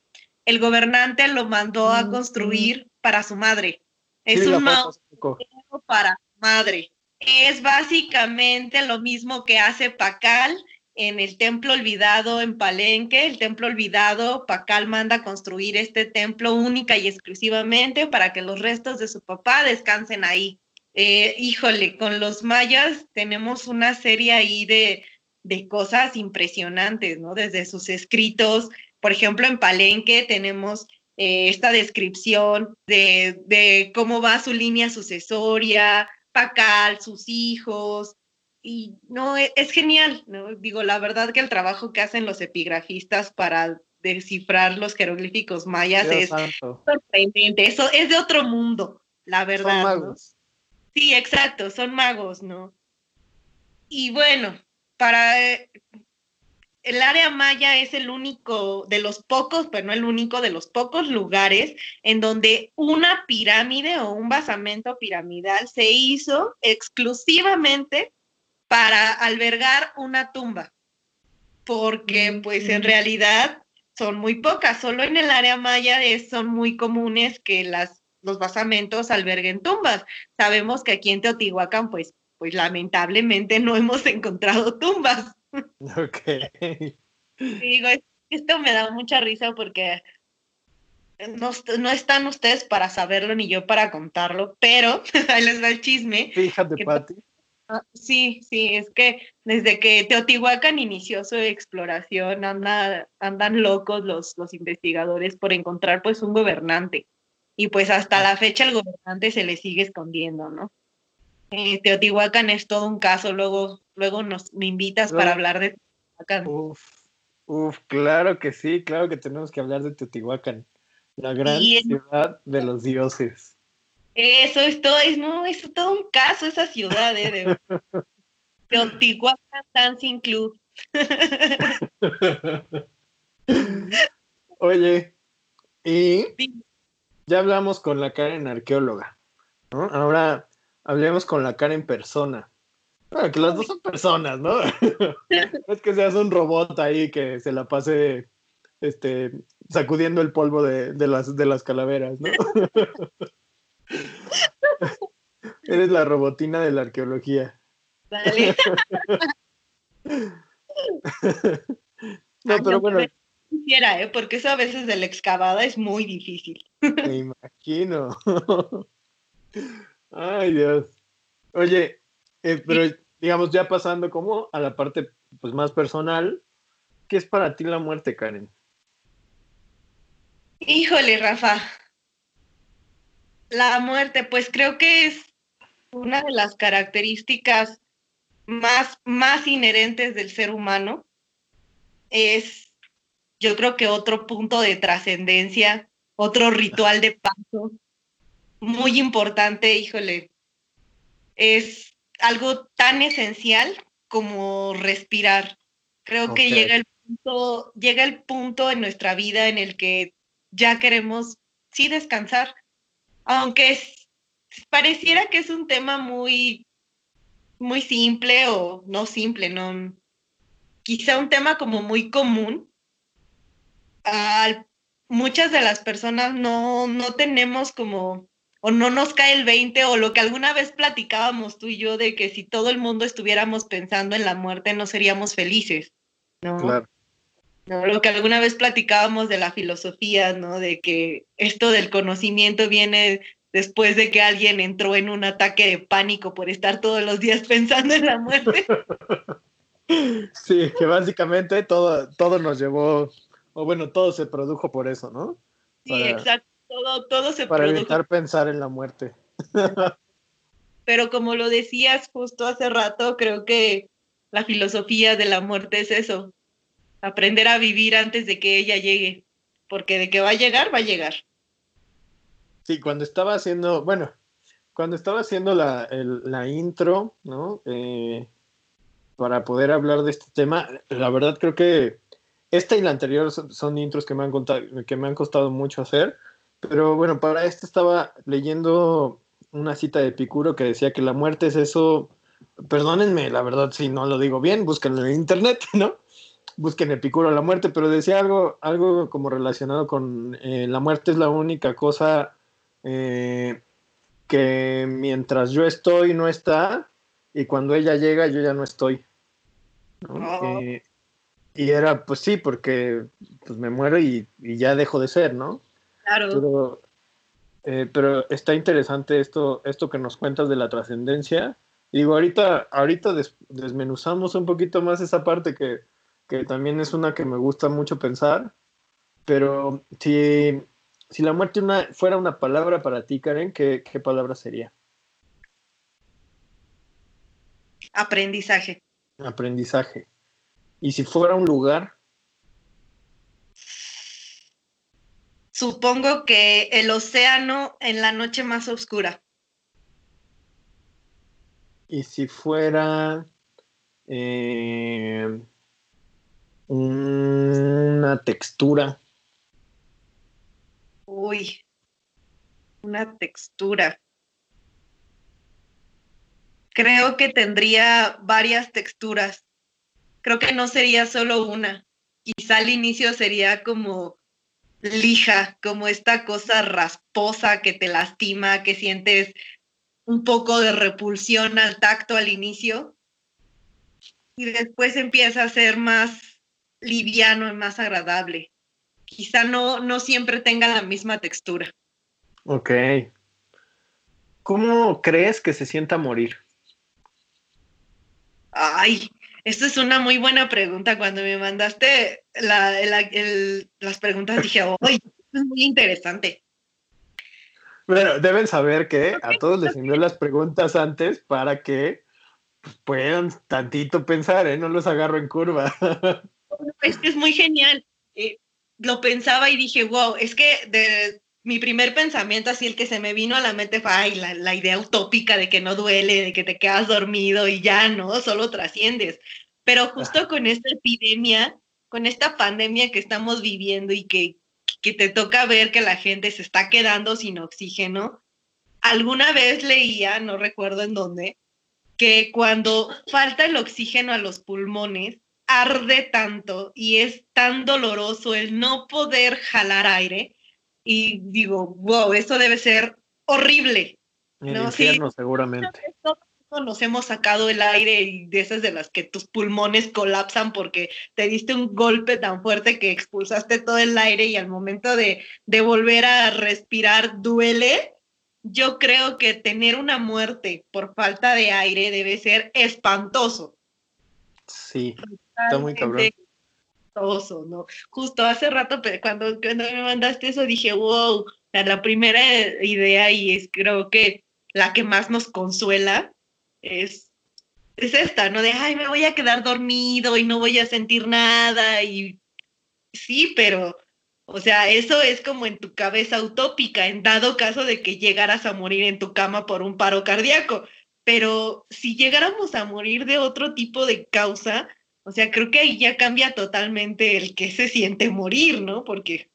S2: el gobernante lo mandó a construir para su madre. Es un mausoleo para madre. Es básicamente lo mismo que hace Pacal en el templo olvidado en Palenque. El templo olvidado, Pacal manda a construir este templo única y exclusivamente para que los restos de su papá descansen ahí. Eh, híjole, con los mayas tenemos una serie ahí de, de cosas impresionantes, ¿no? Desde sus escritos, por ejemplo, en Palenque tenemos eh, esta descripción de, de, cómo va su línea sucesoria, Pacal, sus hijos, y no, e, es, genial, ¿no? Digo, la verdad que el trabajo que hacen los epigrafistas para descifrar los jeroglíficos mayas es sorprendente, eso es de otro mundo, la verdad. Son magos. Sí, exacto, son magos, ¿no? Y bueno, para eh, el área maya es el único de los pocos, pero no el único de los pocos lugares en donde una pirámide o un basamento piramidal se hizo exclusivamente para albergar una tumba, porque pues en realidad son muy pocas, solo en el área maya son muy comunes que las, los basamentos alberguen tumbas. Sabemos que aquí en Teotihuacán pues, pues lamentablemente no hemos encontrado tumbas.
S1: Ok.
S2: Digo, esto me da mucha risa porque no, no, están ustedes para saberlo ni yo para contarlo, pero ahí les va el chisme.
S1: Fíjate, Pati.
S2: Ah, sí, sí, es que desde que Teotihuacán inició su exploración anda, andan locos los, los investigadores por encontrar pues un gobernante y pues hasta la fecha el gobernante se le sigue escondiendo, ¿no? Eh, Teotihuacán es todo un caso, luego, luego nos me invitas para hablar de Teotihuacán.
S1: Uf, uf, claro que sí, claro que tenemos que hablar de Teotihuacán, la gran ciudad de los dioses.
S2: Eso es todo, es, no, es todo un caso esa ciudad, ¿eh? De, Teotihuacán Dancing Club.
S1: Oye, y ya hablamos con la Karen arqueóloga, ¿no? Ahora hablemos con la cara en persona. Bueno, que las dos son personas, ¿no? es que seas un robot ahí que se la pase este, sacudiendo el polvo de, de las, de las calaveras, ¿no? Eres la robotina de la arqueología. Dale.
S2: no, pero bueno. Quisiera, ¿eh? porque eso a veces de la excavada es muy difícil.
S1: Me imagino. Ay, Dios. Oye, eh, pero digamos, ya pasando como a la parte pues, más personal, ¿qué es para ti la muerte, Karen?
S2: Híjole, Rafa. La muerte, pues creo que es una de las características más, más inherentes del ser humano. Es, yo creo que otro punto de trascendencia, otro ritual de paso muy importante, híjole, es algo tan esencial como respirar. Creo que llega el punto, llega el punto en nuestra vida en el que ya queremos sí descansar, aunque pareciera que es un tema muy muy simple o no simple, no quizá un tema como muy común. muchas de las personas no, no tenemos como o no nos cae el 20 o lo que alguna vez platicábamos tú y yo de que si todo el mundo estuviéramos pensando en la muerte no seríamos felices, ¿no? Claro. ¿no? Lo que alguna vez platicábamos de la filosofía, ¿no? De que esto del conocimiento viene después de que alguien entró en un ataque de pánico por estar todos los días pensando en la muerte.
S1: Sí, que básicamente todo, todo nos llevó, o bueno, todo se produjo por eso, ¿no?
S2: Sí, exacto todo, todo se
S1: Para evitar pensar en la muerte.
S2: Pero como lo decías justo hace rato, creo que la filosofía de la muerte es eso, aprender a vivir antes de que ella llegue, porque de que va a llegar, va a llegar.
S1: Sí, cuando estaba haciendo, bueno, cuando estaba haciendo la, la intro, ¿no? Eh, para poder hablar de este tema, la verdad creo que esta y la anterior son, son intros que me, han contado, que me han costado mucho hacer, pero bueno, para esto estaba leyendo una cita de Epicuro que decía que la muerte es eso, perdónenme, la verdad, si no lo digo bien, búsquenlo en internet, ¿no? Busquen Epicuro la muerte, pero decía algo, algo como relacionado con eh, la muerte es la única cosa eh, que mientras yo estoy no está y cuando ella llega yo ya no estoy. Oh. Eh, y era, pues sí, porque pues me muero y, y ya dejo de ser, ¿no?
S2: Claro.
S1: eh, pero está interesante esto, esto que nos cuentas de la trascendencia. Digo, ahorita, ahorita desmenuzamos un poquito más esa parte que, que, también es una que me gusta mucho pensar, pero si, si la muerte una, fuera una palabra para ti, Karen, ¿qué, qué palabra sería?
S2: Aprendizaje.
S1: Aprendizaje. ¿Y si fuera un lugar?
S2: Supongo que el océano en la noche más oscura.
S1: ¿Y si fuera eh, una textura?
S2: Uy, una textura. Creo que tendría varias texturas. Creo que no sería solo una. Quizá al inicio sería como lija, como esta cosa rasposa que te lastima, que sientes un poco de repulsión al tacto al inicio. Y después empieza a ser más liviano y más agradable. Quizá no, no siempre tenga la misma textura.
S1: Ok. ¿Cómo crees que se sienta morir?
S2: Ay, esa es una muy buena pregunta. Cuando me mandaste las preguntas dije, ¡ay! es muy interesante.
S1: Bueno, deben saber que a todos les envió las preguntas antes para que pues, puedan tantito pensar, ¿eh? No los agarro en curva.
S2: Es que es muy genial. Eh, lo pensaba y dije, wow, es que de, mi primer pensamiento, así el que se me vino a la mente fue, ay, la, la, idea utópica de que no duele, de que te quedas dormido y ya, ¿no? Solo trasciendes. Pero justo con esta epidemia, con esta pandemia que estamos viviendo y que, que te toca ver que la gente se está quedando sin oxígeno, alguna vez leía, no recuerdo en dónde, que cuando falta el oxígeno a los pulmones, arde tanto y es tan doloroso el no poder jalar aire y digo, wow, eso debe ser horrible.
S1: El infierno, seguramente.
S2: Nos hemos sacado el aire y de esas de las que tus pulmones colapsan porque te diste un golpe tan fuerte que expulsaste todo el aire y al momento de, de volver a respirar duele. Yo creo que tener una muerte por falta de aire debe ser espantoso.
S1: Sí, está muy cabrón.
S2: ¿No? Justo hace rato, cuando, cuando me mandaste eso, dije, wow, la primera idea y es creo que la que más nos consuela es, es esta, ¿no? De, ay, me voy a quedar dormido y no voy a sentir nada y sí, pero, o sea, eso es como en tu cabeza utópica, en dado caso de que llegaras a morir en tu cama por un paro cardíaco. Pero si llegáramos a morir de otro tipo de causa, o sea, creo que ahí ya cambia totalmente el que se siente morir, ¿no? Porque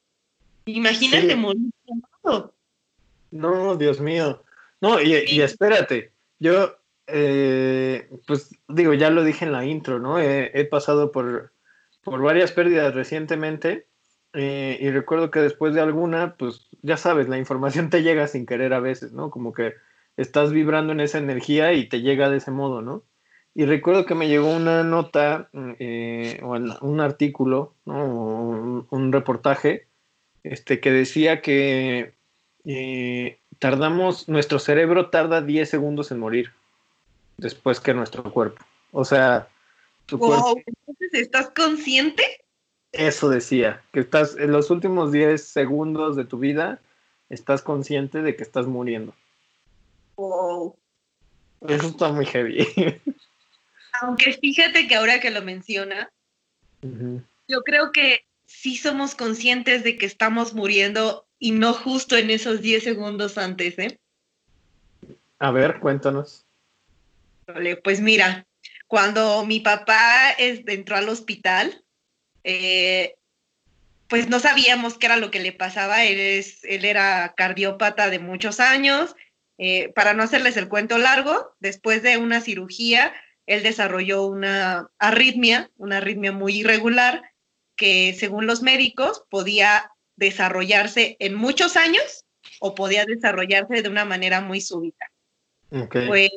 S2: imagínate morir.
S1: No, Dios mío. No, y, espérate, yo, eh, pues digo, ya lo dije en la intro, ¿no? He, pasado por, por varias pérdidas recientemente eh, y recuerdo que después de alguna, pues ya sabes, la información te llega sin querer a veces, ¿no? Como que estás vibrando en esa energía y te llega de ese modo, ¿no? Y recuerdo que me llegó una nota mm, eh, o un artículo, ¿no? un, reportaje, este, que decía que eh, tardamos, nuestro cerebro tarda 10 segundos en morir después que nuestro cuerpo. O sea,
S2: tu wow, Entonces, ¿estás consciente?
S1: Eso decía, que estás en los últimos 10 segundos de tu vida, estás consciente de que estás muriendo.
S2: Wow.
S1: Eso está muy heavy.
S2: Aunque fíjate que ahora que lo menciona, yo creo que sí somos conscientes de que estamos muriendo y no justo en esos 10 segundos antes, ¿eh?
S1: A ver, cuéntanos.
S2: Vale, pues mira, cuando mi papá entró al hospital, eh, pues no sabíamos qué era lo que le pasaba. Él, es, él era cardiópata de muchos años. Eh, para no hacerles el cuento largo, después de una cirugía, él desarrolló una arritmia, una arritmia muy irregular, que según los médicos podía desarrollarse en muchos años o podía desarrollarse de una manera muy súbita. Pues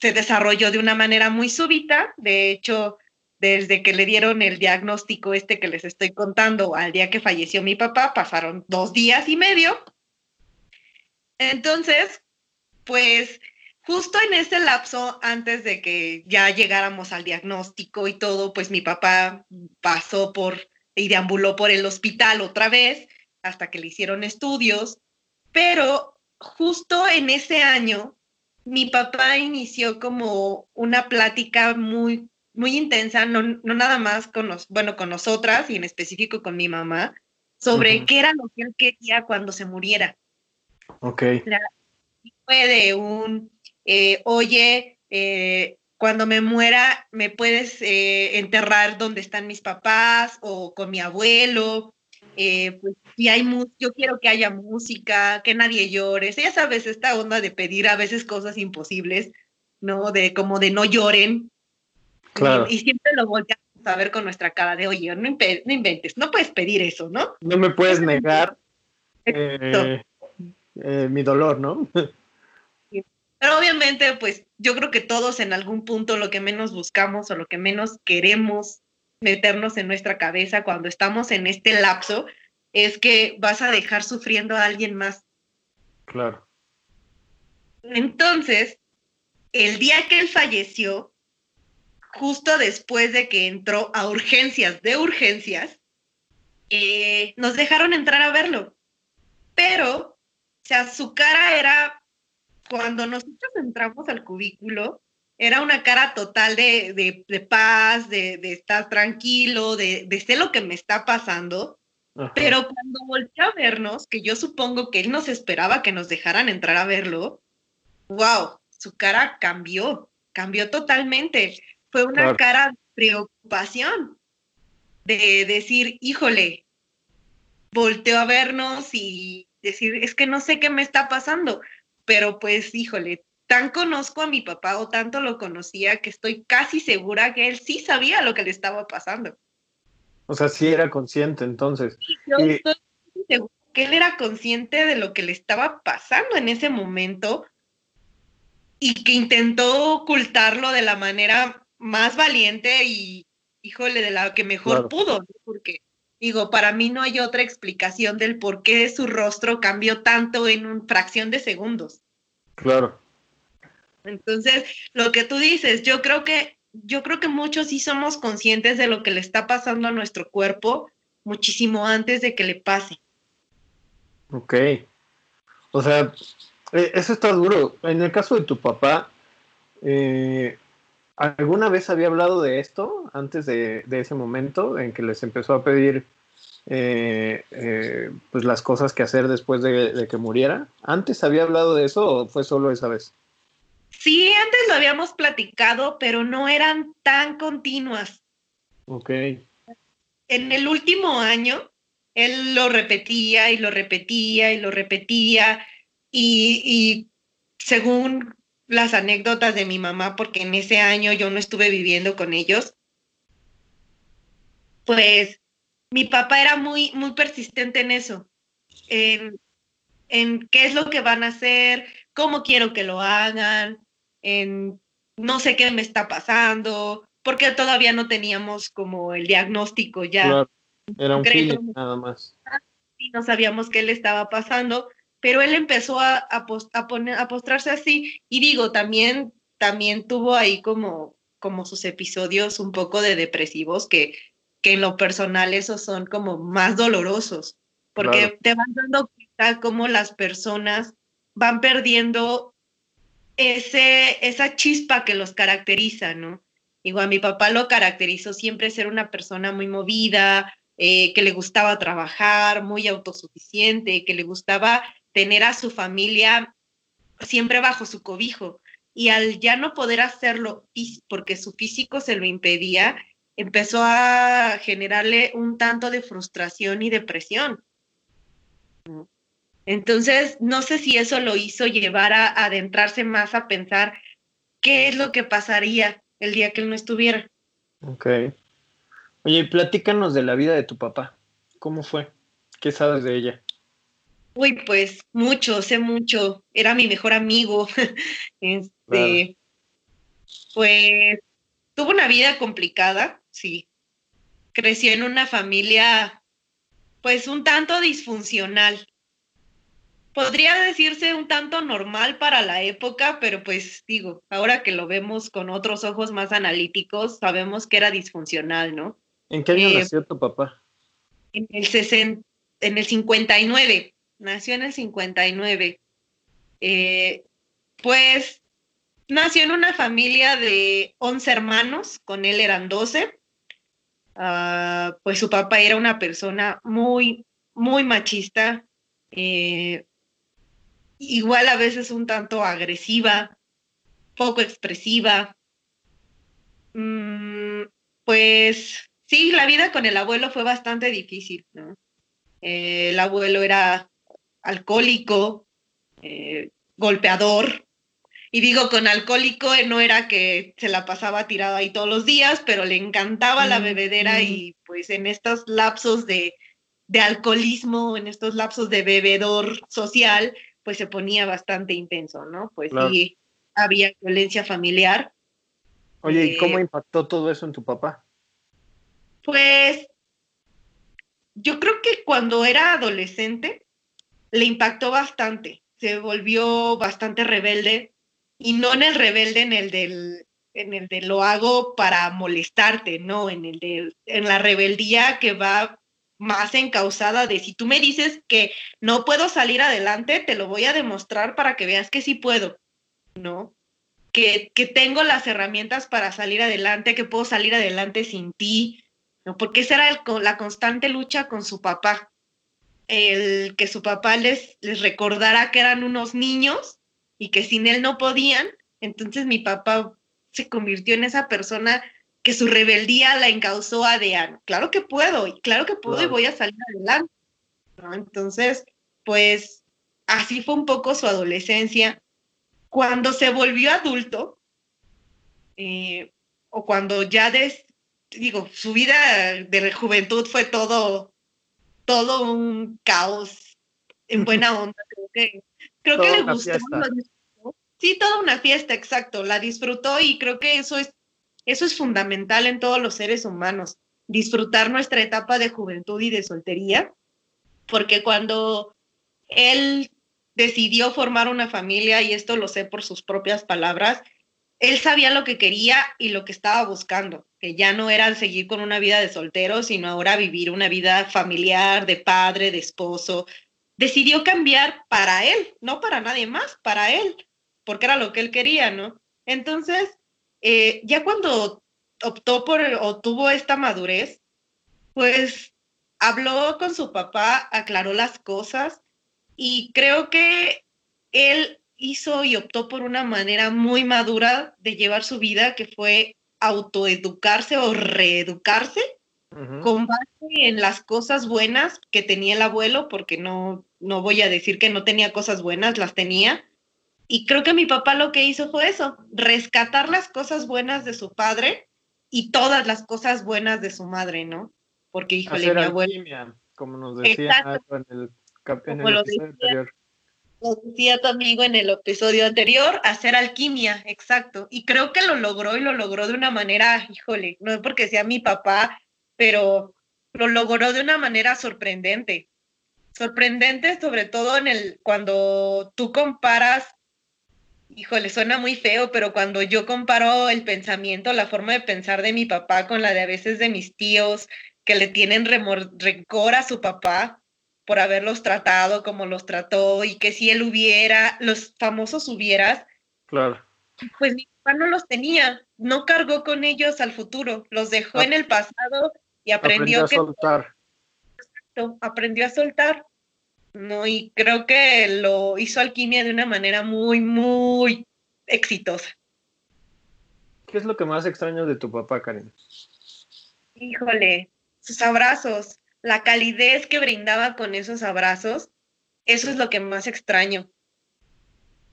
S2: se desarrolló de una manera muy súbita, de hecho, desde que le dieron el diagnóstico este que les estoy contando al día que falleció mi papá, pasaron dos días y medio. Entonces, pues justo en ese lapso, antes de que ya llegáramos al diagnóstico y todo, pues mi papá pasó por y deambuló por el hospital otra vez hasta que le hicieron estudios, pero justo en ese año mi papá inició como una plática muy muy intensa, no, no nada más con nos, bueno, con nosotras y en específico con mi mamá, sobre qué era lo que él quería cuando se muriera.
S1: Ok.
S2: fue de un, eh, oye, eh, cuando me muera, ¿me puedes eh, enterrar donde están mis papás o con mi abuelo? pues si hay yo quiero que haya música, que nadie llore. Ya sabes, esta onda de pedir a veces cosas imposibles, ¿no? De como de no lloren.
S1: Claro.
S2: Y, siempre lo volteamos a ver con nuestra cara de, oye, no, inventes, no puedes pedir eso, ¿no?
S1: No me puedes negar mi dolor, ¿no?
S2: Pero obviamente, pues yo creo que todos en algún punto lo que menos buscamos o lo que menos queremos meternos en nuestra cabeza cuando estamos en este lapso es que vas a dejar sufriendo a alguien más.
S1: Claro.
S2: Entonces, el día que él falleció, justo después de que entró a urgencias de urgencias, eh, nos dejaron entrar a verlo. Pero, o sea, su cara era cuando nosotros entramos al cubículo, era una cara total de, paz, de, estar tranquilo, de, sé lo que me está pasando. Pero cuando volvió a vernos, que yo supongo que él nos esperaba que nos dejaran entrar a verlo, wow, su cara cambió, cambió totalmente. Fue una cara de preocupación, de decir, híjole, volteó a vernos y decir, es que no sé qué me está pasando pero pues híjole, tan conozco a mi papá o tanto lo conocía que estoy casi segura que él sí sabía lo que le estaba pasando.
S1: O sea, sí era consciente entonces.
S2: Yo estoy segura que él era consciente de lo que le estaba pasando en ese momento y que intentó ocultarlo de la manera más valiente y, híjole, de la que mejor pudo, porque digo, para mí no hay otra explicación del por qué su rostro cambió tanto en una fracción de segundos.
S1: Claro.
S2: Entonces, lo que tú dices, yo creo que yo creo que muchos sí somos conscientes de lo que le está pasando a nuestro cuerpo muchísimo antes de que le pase.
S1: Ok. O sea, e, eso está duro. En el caso de tu papá, eh, ¿alguna vez había hablado de esto antes de, ese momento en que les empezó a pedir eh, eh, pues las cosas que hacer después de, que muriera? ¿Antes había hablado de eso o fue solo esa vez?
S2: Sí, antes lo habíamos platicado, pero no eran tan continuas.
S1: Ok.
S2: En el último año, él lo repetía y lo repetía y lo repetía y, y según las anécdotas de mi mamá, porque en ese año yo no estuve viviendo con ellos, pues mi papá era muy, muy persistente en eso, en, en qué es lo que van a hacer, cómo quiero que lo hagan, en no sé qué me está pasando, porque todavía no teníamos como el diagnóstico ya.
S1: era un feeling nada más.
S2: Y no sabíamos qué le estaba pasando, pero él empezó a, a, poner, a postrarse así y digo, también, también tuvo ahí como, como sus episodios un poco de depresivos que, que en lo personal esos son como más dolorosos, porque te van dando cuenta cómo las personas van perdiendo ese, esa chispa que los caracteriza, ¿no? Igual mi papá lo caracterizó siempre ser una persona muy movida, eh, que le gustaba trabajar, muy autosuficiente, que le gustaba tener a su familia siempre bajo su cobijo. Y al ya no poder hacerlo porque su físico se lo impedía, empezó a generarle un tanto de frustración y depresión. Entonces, no sé si eso lo hizo llevar a, adentrarse más a pensar qué es lo que pasaría el día que él no estuviera.
S1: Ok. Oye, platícanos de la vida de tu papá. ¿Cómo fue? ¿Qué sabes de ella?
S2: Uy, pues mucho, sé mucho. Era mi mejor amigo. este, Pues tuvo una vida complicada, sí. Creció en una familia, pues un tanto disfuncional. podría decirse un tanto normal para la época, pero pues digo, ahora que lo vemos con otros ojos más analíticos, sabemos que era disfuncional, ¿no?
S1: ¿En qué año eh, nació tu papá?
S2: En el, 60, en el 59, nació en el 59. Eh, pues nació en una familia de 11 hermanos, con él eran 12. Ah, pues su papá era una persona muy, muy machista, eh, igual a veces un tanto agresiva, poco expresiva. Mm, pues sí, la vida con el abuelo fue bastante difícil, ¿no? El abuelo era alcohólico, eh, golpeador, y digo con alcohólico no era que se la pasaba tirado ahí todos los días, pero le encantaba la bebedera y pues en estos lapsos de, de alcoholismo, en estos lapsos de bebedor social, pues se ponía bastante intenso, ¿no? Pues sí, había violencia familiar.
S1: Oye, ¿y cómo eh, impactó todo eso en tu papá?
S2: Pues yo creo que cuando era adolescente le impactó bastante, se volvió bastante rebelde y no en el rebelde en el del en el de lo hago para molestarte, no, en el de en la rebeldía que va más encausada de si tú me dices que no puedo salir adelante, te lo voy a demostrar para que veas que sí puedo, ¿no? Que, que tengo las herramientas para salir adelante, que puedo salir adelante sin ti, ¿no? Porque esa era la constante lucha con su papá, el que su papá les, les recordara que eran unos niños y que sin él no podían, entonces mi papá se convirtió en esa persona que su rebeldía la encausó a Dean. Claro que puedo, y claro que puedo y voy a salir adelante. Entonces, pues así fue un poco su adolescencia. Cuando se volvió adulto, eh, o cuando ya, des, digo, su vida de juventud fue todo, todo un caos en buena onda. Creo que, creo que le gustó. Sí, toda una fiesta, exacto. La disfrutó y creo que eso es eso es fundamental en todos los seres humanos, disfrutar nuestra etapa de juventud y de soltería, porque cuando él decidió formar una familia, y esto lo sé por sus propias palabras, él sabía lo que quería y lo que estaba buscando, que ya no era seguir con una vida de soltero, sino ahora vivir una vida familiar, de padre, de esposo. Decidió cambiar para él, no para nadie más, para él, porque era lo que él quería, ¿no? Entonces, eh, ya cuando optó por o tuvo esta madurez, pues habló con su papá, aclaró las cosas y creo que él hizo y optó por una manera muy madura de llevar su vida, que fue autoeducarse o reeducarse con base en las cosas buenas que tenía el abuelo, porque no, no voy a decir que no tenía cosas buenas, las tenía, y creo que mi papá lo que hizo fue eso, rescatar las cosas buenas de su padre y todas las cosas buenas de su madre, ¿no? Porque, híjole, mi abuelo...
S1: como nos decía en el, episodio anterior.
S2: Lo decía tu amigo en el episodio anterior, hacer alquimia, exacto. Y creo que lo logró y lo logró de una manera, híjole, no es porque sea mi papá, pero lo logró de una manera sorprendente. Sorprendente sobre todo en el cuando tú comparas híjole, suena muy feo, pero cuando yo comparo el pensamiento, la forma de pensar de mi papá con la de a veces de mis tíos, que le tienen rencor a su papá por haberlos tratado como los trató y que si él hubiera, los famosos hubieras,
S1: claro.
S2: pues mi papá no los tenía, no cargó con ellos al futuro, los dejó en el pasado y aprendió,
S1: aprendió a soltar.
S2: aprendió a soltar. ¿no? Y creo que lo hizo Alquimia de una manera muy, muy exitosa.
S1: ¿Qué es lo que más extraño de tu papá, Karen?
S2: Híjole, sus abrazos, la calidez que brindaba con esos abrazos, eso es lo que más extraño.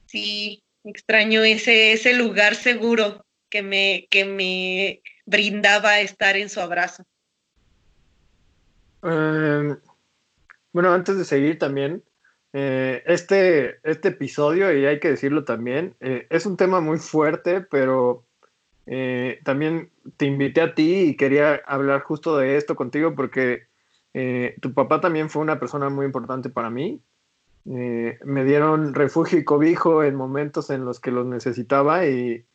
S2: Sí, extraño ese, ese lugar seguro que me, que me brindaba estar en su abrazo.
S1: Eh, bueno, antes de seguir también, eh, este, este episodio, y hay que decirlo también, eh, es un tema muy fuerte, pero también te invité a ti y quería hablar justo de esto contigo porque tu papá también fue una persona muy importante para mí. Eh, me dieron refugio y cobijo en momentos en los que los necesitaba y,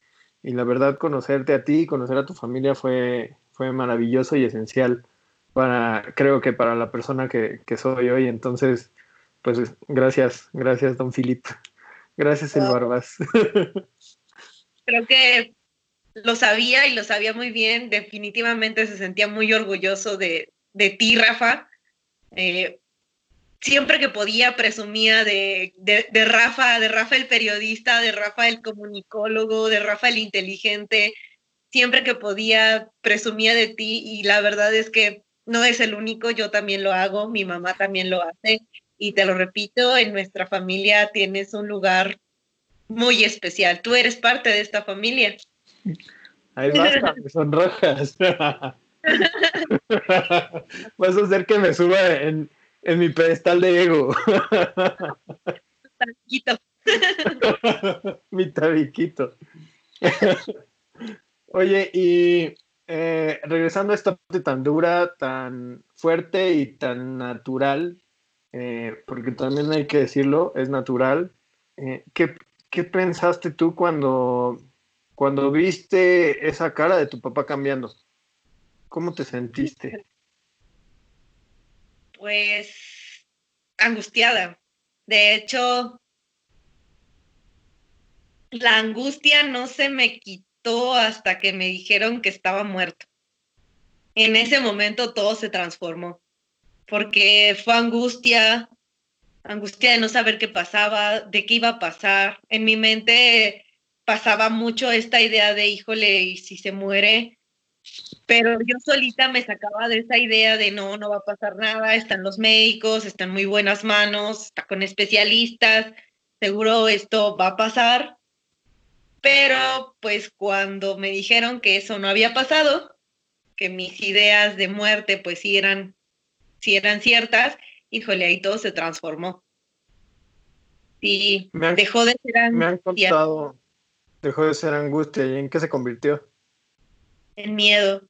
S1: la verdad conocerte a ti y conocer a tu familia fue, fue maravilloso y esencial para, creo que para la persona que, soy hoy. Entonces, pues gracias, gracias, don Filip. Gracias, El Barbas.
S2: Creo que lo sabía y lo sabía muy bien. Definitivamente se sentía muy orgulloso de, ti, Rafa. Eh, siempre que podía presumía de, de, Rafa, de Rafa el periodista, de Rafa el comunicólogo, de Rafa el inteligente. Siempre que podía presumía de ti y la verdad es que no es el único, yo también lo hago, mi mamá también lo hace y te lo repito, en nuestra familia tienes un lugar muy especial. Tú eres parte de esta familia.
S1: Basta, me sonrojas. Vas a hacer que me suba en, en mi pedestal de ego. Tabiquito. mi tabiquito. Oye, y eh, regresando a esta parte tan dura, tan fuerte y tan natural, eh, porque también hay que decirlo, es natural. Eh, ¿qué, ¿qué, pensaste tú cuando, cuando viste esa cara de tu papá cambiando? ¿Cómo te sentiste?
S2: Pues angustiada. De hecho, la angustia no se me quitó hasta que me dijeron que estaba muerto. En ese momento todo se transformó, porque fue angustia, angustia de no saber qué pasaba, de qué iba a pasar. En mi mente pasaba mucho esta idea de, híjole, ¿y si se muere? Pero yo solita me sacaba de esa idea de no, no va a pasar nada, están los médicos, están muy buenas manos, está con especialistas, seguro esto va a pasar. Pero pues cuando me dijeron que eso no había pasado, que mis ideas de muerte pues sí eran, sí eran ciertas, híjole, ahí todo se transformó. Y dejó de ser angustia. Me han contado,
S1: dejó de ser angustia. ¿Y en qué se convirtió?
S2: En miedo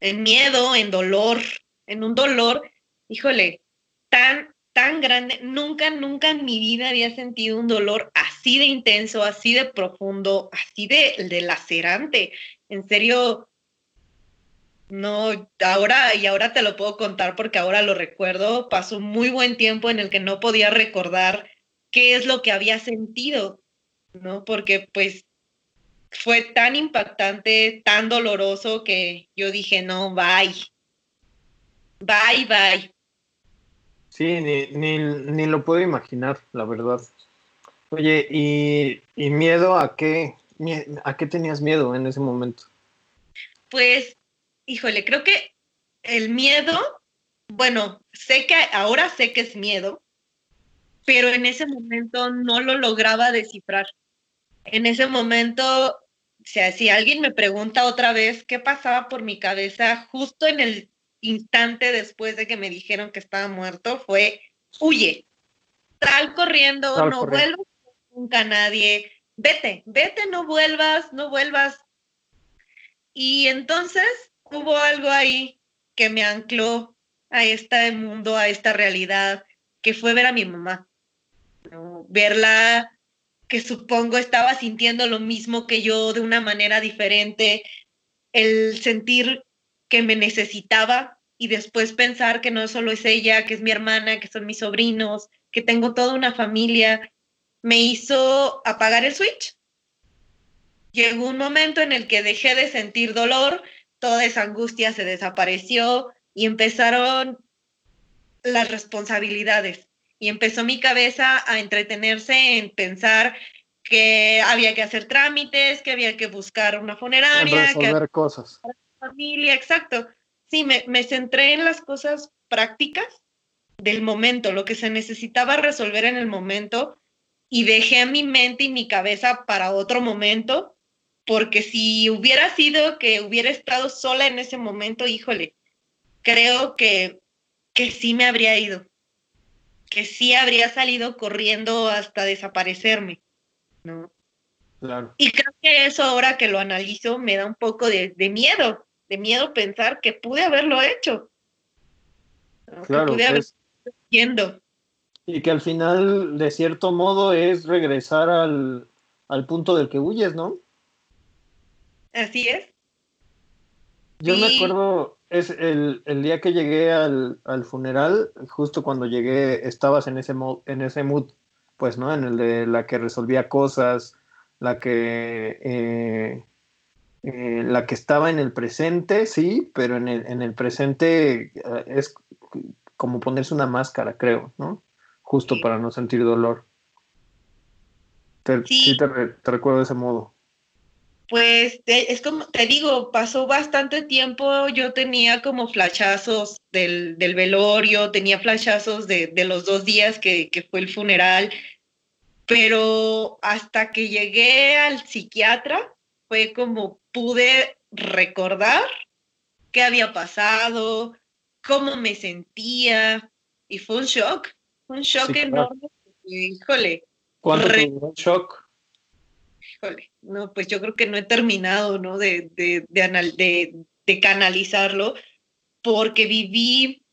S2: en miedo, en dolor, en un dolor, híjole, tan, tan grande. Nunca, nunca en mi vida había sentido un dolor así de intenso, así de profundo, así de, de lacerante. En serio, no, ahora y ahora te lo puedo contar porque ahora lo recuerdo. Pasó muy buen tiempo en el que no podía recordar qué es lo que había sentido, ¿no? Porque pues fue tan impactante, tan doloroso que yo dije, no, bye. Bye, bye.
S1: Sí, ni, ni, lo puedo imaginar, la verdad. Oye, ¿y, ¿y, miedo a qué? ¿A qué tenías miedo en ese momento?
S2: Pues, híjole, creo que el miedo, bueno, sé que ahora sé que es miedo, pero en ese momento no lo lograba descifrar en ese momento, o sea, si alguien me pregunta otra vez qué pasaba por mi cabeza justo en el instante después de que me dijeron que estaba muerto, fue huye, sal corriendo, no vuelvas nunca a nadie, vete, vete, no vuelvas, no vuelvas. Y entonces hubo algo ahí que me ancló a este mundo, a esta realidad, que fue ver a mi mamá, verla que supongo estaba sintiendo lo mismo que yo de una manera diferente, el sentir que me necesitaba y después pensar que no solo es ella, que es mi hermana, que son mis sobrinos, que tengo toda una familia, me hizo apagar el switch. Llegó un momento en el que dejé de sentir dolor, toda esa angustia se desapareció y empezaron las responsabilidades y empezó mi cabeza a entretenerse en pensar que había que hacer trámites, que había que buscar una funeraria,
S1: resolver que cosas.
S2: Familia, exacto. Sí, me, me centré en las cosas prácticas del momento, lo que se necesitaba resolver en el momento y dejé mi mente y mi cabeza para otro momento, porque si hubiera sido que hubiera estado sola en ese momento, híjole, creo que, que sí me habría ido que sí habría salido corriendo hasta desaparecerme, ¿no? Claro. Y creo que eso ahora que lo analizo me da un poco de, miedo, de miedo pensar que pude haberlo hecho.
S1: Claro, que pude haber
S2: yendo.
S1: Y que al final, de cierto modo, es regresar al, al punto del que huyes, ¿no?
S2: Así es.
S1: Yo me acuerdo, es el, el, día que llegué al, al, funeral, justo cuando llegué, estabas en ese, en ese mood, pues, ¿no? En el de la que resolvía cosas, la que, eh, eh, la que estaba en el presente, sí, pero en el, en el presente eh, es como ponerse una máscara, creo, ¿no? Justo para no sentir dolor. sí, te, te recuerdo de ese modo.
S2: Pues es como te digo, pasó bastante tiempo, yo tenía como flashazos del, del velorio, tenía flashazos de, de los dos días que, que, fue el funeral, pero hasta que llegué al psiquiatra fue como pude recordar qué había pasado, cómo me sentía, y fue un shock, un shock enorme. Híjole.
S1: ¿Cuánto un shock?
S2: Híjole, no, pues yo creo que no he terminado, ¿no? De, de, de, canalizarlo, porque viví,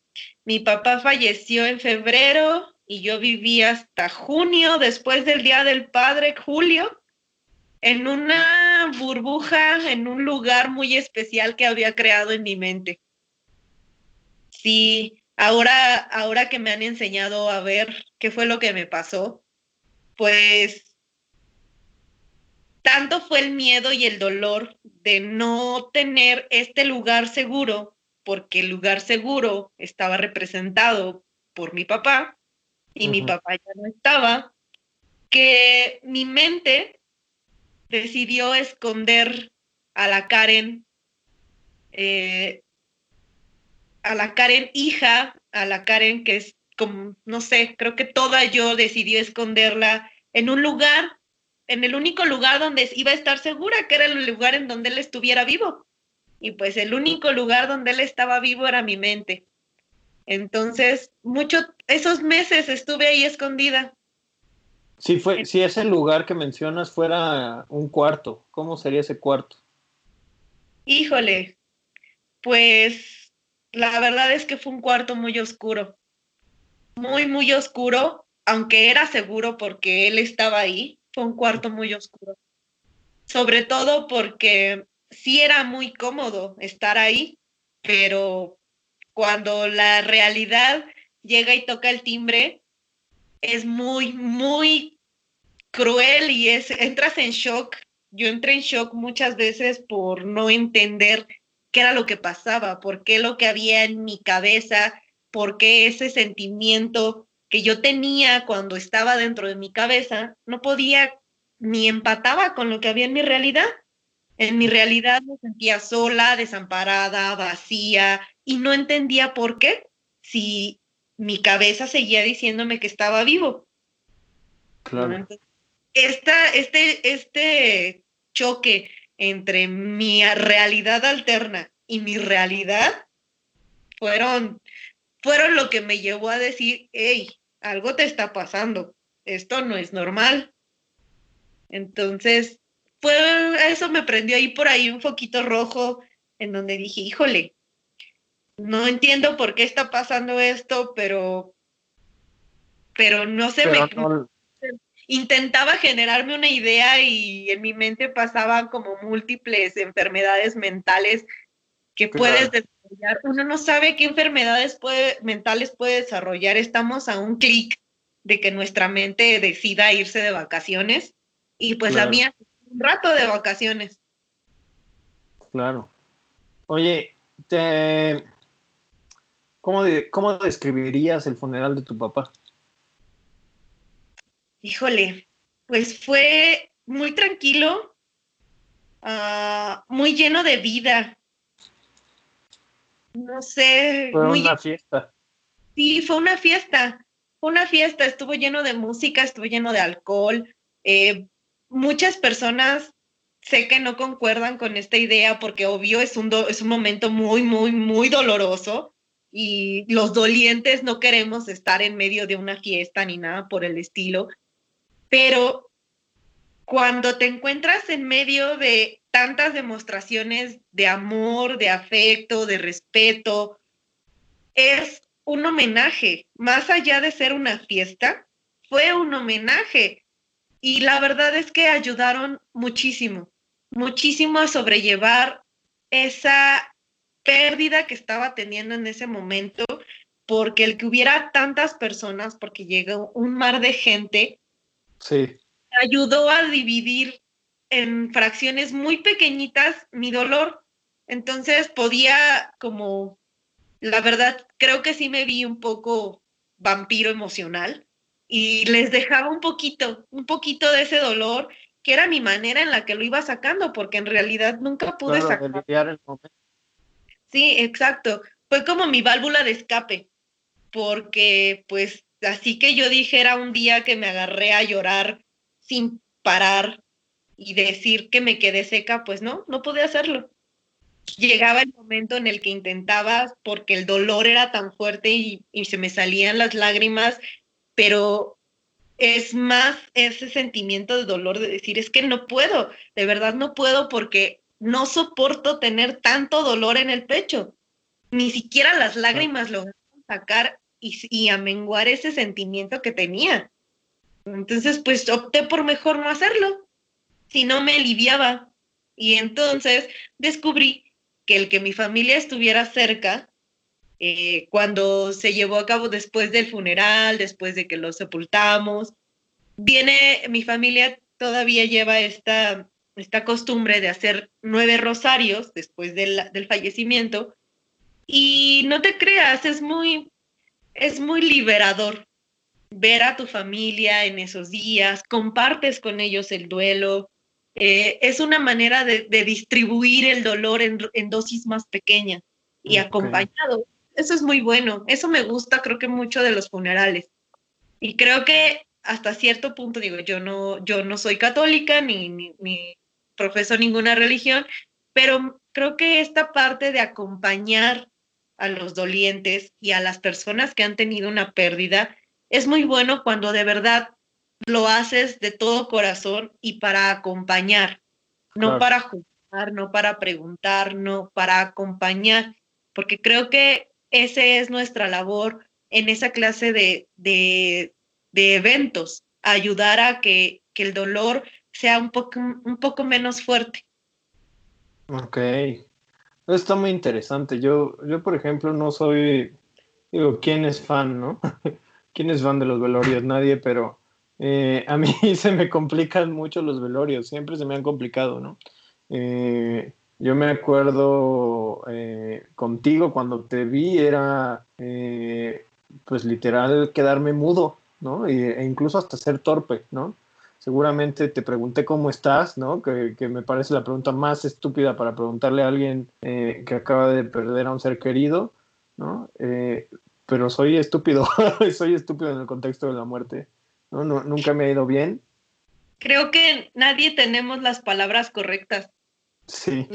S2: mi papá falleció en febrero y yo viví hasta junio, después del Día del Padre, julio, en una burbuja, en un lugar muy especial que había creado en mi mente. Sí, ahora, ahora que me han enseñado a ver qué fue lo que me pasó, pues tanto fue el miedo y el dolor de no tener este lugar seguro, porque el lugar seguro estaba representado por mi papá y mi papá ya no estaba, que mi mente decidió esconder a la Karen, eh, a la Karen hija, a la Karen que es como, no sé, creo que toda yo decidió esconderla en un lugar en el único lugar donde iba a estar segura, que era el lugar en donde él estuviera vivo. Y pues el único lugar donde él estaba vivo era mi mente. Entonces, muchos, esos meses estuve ahí escondida.
S1: Si, fue, si ese lugar que mencionas fuera un cuarto, ¿cómo sería ese cuarto?
S2: Híjole, pues la verdad es que fue un cuarto muy oscuro, muy, muy oscuro, aunque era seguro porque él estaba ahí, fue un cuarto muy oscuro. Sobre todo porque sí era muy cómodo estar ahí, pero cuando la realidad llega y toca el timbre, es muy, muy cruel y es, entras en shock. Yo entré en shock muchas veces por no entender qué era lo que pasaba, por qué lo que había en mi cabeza, por qué ese sentimiento que yo tenía cuando estaba dentro de mi cabeza, no podía ni empataba con lo que había en mi realidad. En mi realidad me sentía sola, desamparada, vacía y no entendía por qué, si mi cabeza seguía diciéndome que estaba vivo.
S1: Claro.
S2: este, este choque entre mi realidad alterna y mi realidad fueron, fueron lo que me llevó a decir, hey, algo te está pasando, esto no es normal. Entonces, fue, eso me prendió ahí por ahí un foquito rojo en donde dije, híjole, no entiendo por qué está pasando esto, pero, pero no sé, me, intentaba generarme una idea y en mi mente pasaban como múltiples enfermedades mentales que puedes desarrollar. Uno no sabe qué enfermedades puede, mentales puede desarrollar. Estamos a un clic de que nuestra mente decida irse de vacaciones y pues la mía, un rato de vacaciones.
S1: Claro. Oye, te... ¿Cómo, ¿cómo describirías el funeral de tu papá?
S2: Híjole, pues fue muy tranquilo, ah, muy lleno de vida. No sé.
S1: Fue una fiesta.
S2: Sí, fue una fiesta. Fue una fiesta, estuvo lleno de música, estuvo lleno de alcohol. Eh, muchas personas sé que no concuerdan con esta idea porque obvio es un, es un momento muy, muy, muy doloroso y los dolientes no queremos estar en medio de una fiesta ni nada por el estilo, pero cuando te encuentras en medio de tantas demostraciones de amor, de afecto, de respeto, es un homenaje, más allá de ser una fiesta, fue un homenaje. Y la verdad es que ayudaron muchísimo, muchísimo a sobrellevar esa pérdida que estaba teniendo en ese momento, porque el que hubiera tantas personas, porque llegó un mar de gente,
S1: sí.
S2: Ayudó a dividir en fracciones muy pequeñitas mi dolor. Entonces podía como, la verdad, creo que sí me vi un poco vampiro emocional y les dejaba un poquito, un poquito de ese dolor, que era mi manera en la que lo iba sacando, porque en realidad nunca pude sacar. Sí, exacto. Fue como mi válvula de escape, porque pues así que yo dijera un día que me agarré a llorar sin parar y decir que me quedé seca, pues no, no pude hacerlo. Llegaba el momento en el que intentaba porque el dolor era tan fuerte y, y se me salían las lágrimas, pero es más ese sentimiento de dolor de decir, es que no puedo, de verdad no puedo porque no soporto tener tanto dolor en el pecho. Ni siquiera las lágrimas lograron sacar y, y amenguar ese sentimiento que tenía. Entonces, pues opté por mejor no hacerlo si no me aliviaba. Y entonces descubrí que el que mi familia estuviera cerca, eh, cuando se llevó a cabo después del funeral, después de que lo sepultamos, viene, mi familia todavía lleva esta, esta costumbre de hacer nueve rosarios después del, del fallecimiento. Y no te creas, es muy, es muy liberador ver a tu familia en esos días, compartes con ellos el duelo, eh, es una manera de, distribuir el dolor en, dosis más pequeñas y acompañado. Eso es muy bueno, eso me gusta creo que mucho de los funerales. Y creo que hasta cierto punto, digo, yo no, yo no soy católica ni, ni, ni profeso ninguna religión, pero creo que esta parte de acompañar a los dolientes y a las personas que han tenido una pérdida es muy bueno cuando de verdad lo haces de todo corazón y para acompañar, no para juzgar, no para preguntar, no para acompañar, porque creo que esa es nuestra labor en esa clase de, de, eventos, ayudar a que, que, el dolor sea un poco, un poco menos fuerte.
S1: Ok, está muy interesante. Yo, yo, por ejemplo, no soy, digo, ¿quién es fan, no? ¿Quién es fan de los velorios? Nadie, pero eh, a mí se me complican mucho los velorios, siempre se me han complicado, ¿no? Eh, yo me acuerdo eh, contigo cuando te vi era pues literal quedarme mudo, ¿no? e incluso hasta ser torpe, ¿no? Seguramente te pregunté cómo estás, ¿no? Que, que me parece la pregunta más estúpida para preguntarle a alguien que acaba de perder a un ser querido, ¿no? Pero soy estúpido, soy estúpido en el contexto de la muerte. ¿no? nunca me ha ido bien.
S2: Creo que nadie tenemos las palabras correctas.
S1: Sí.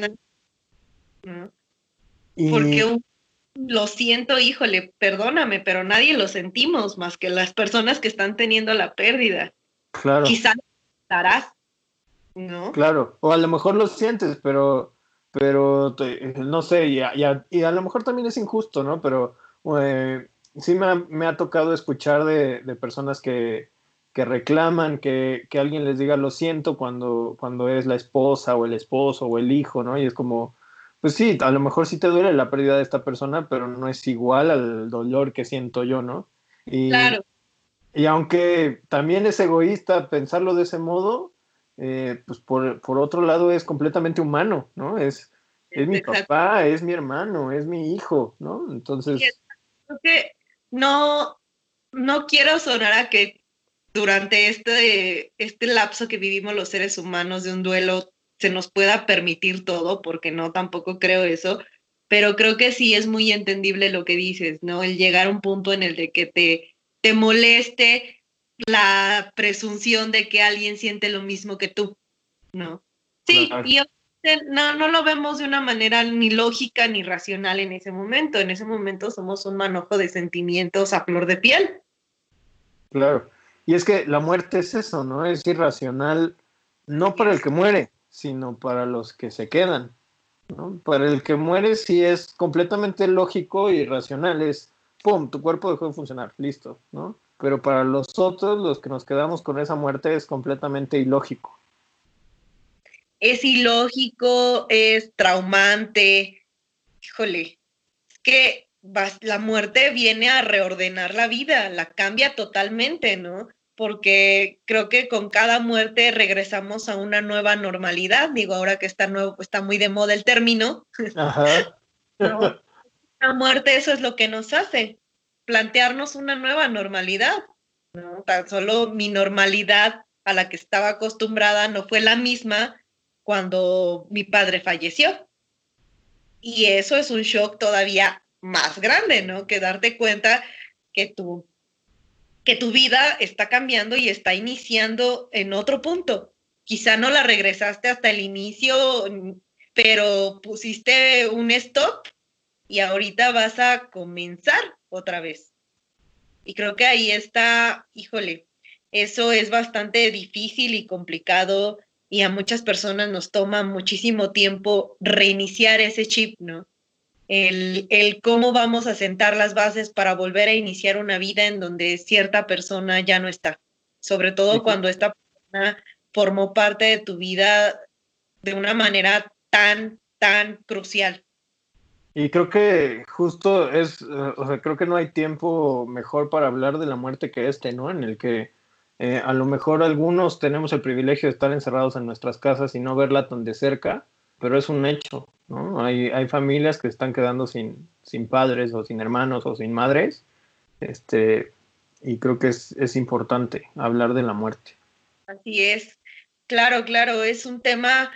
S2: Porque lo siento, híjole, perdóname, pero nadie lo sentimos más que las personas que están teniendo la pérdida.
S1: Claro.
S2: Quizás estarás, ¿no?
S1: Claro, o a lo mejor lo sientes, pero, pero no sé, y a, y, a, lo mejor también es injusto, ¿no? Pero eh, sí me ha, me ha, tocado escuchar de, de personas que, que reclaman que, que, alguien les diga lo siento cuando, cuando es la esposa o el esposo o el hijo, ¿no? Y es como, pues sí, a lo mejor sí te duele la pérdida de esta persona, pero no es igual al dolor que siento yo, ¿no?
S2: Y, claro.
S1: Y aunque también es egoísta pensarlo de ese modo, eh, pues por, por, otro lado es completamente humano, ¿no? Es, es mi papá, es mi hermano, es mi hijo, ¿no? Entonces...
S2: Creo que no, no quiero sonar a que durante este, este lapso que vivimos los seres humanos de un duelo se nos pueda permitir todo, porque no, tampoco creo eso, pero creo que sí es muy entendible lo que dices, ¿no? El llegar a un punto en el de que te, te moleste la presunción de que alguien siente lo mismo que tú, ¿no? Sí, y no, no lo vemos de una manera ni lógica ni racional en ese momento. En ese momento somos un manojo de sentimientos a flor de piel.
S1: Claro. Y es que la muerte es eso, ¿no? Es irracional, no para el que muere, sino para los que se quedan. ¿no? Para el que muere sí es completamente lógico y racional, es ¡pum!, tu cuerpo dejó de funcionar, listo, ¿no? Pero para los otros, los que nos quedamos con esa muerte, es completamente ilógico.
S2: Es ilógico, es traumante. Híjole, es que la muerte viene a reordenar la vida, la cambia totalmente, ¿no? Porque creo que con cada muerte regresamos a una nueva normalidad. Digo, ahora que está, nuevo, está muy de moda el término. Ajá. La muerte eso es lo que nos hace, plantearnos una nueva normalidad. ¿no? Tan solo mi normalidad a la que estaba acostumbrada no fue la misma cuando mi padre falleció. Y eso es un shock todavía más grande, ¿no? Que darte cuenta que tu, que tu vida está cambiando y está iniciando en otro punto. Quizá no la regresaste hasta el inicio, pero pusiste un stop y ahorita vas a comenzar otra vez. Y creo que ahí está, híjole, eso es bastante difícil y complicado y a muchas personas nos toma muchísimo tiempo reiniciar ese chip, ¿no? El, el, cómo vamos a sentar las bases para volver a iniciar una vida en donde cierta persona ya no está, sobre todo cuando esta persona formó parte de tu vida de una manera tan, tan crucial.
S1: Y creo que justo es, o sea, creo que no hay tiempo mejor para hablar de la muerte que este, ¿no? En el que eh, a lo mejor algunos tenemos el privilegio de estar encerrados en nuestras casas y no verla tan de cerca, pero es un hecho, ¿no? Hay, hay familias que están quedando sin, sin padres o sin hermanos o sin madres, este, y creo que es, es importante hablar de la muerte.
S2: Así es, claro, claro, es un tema,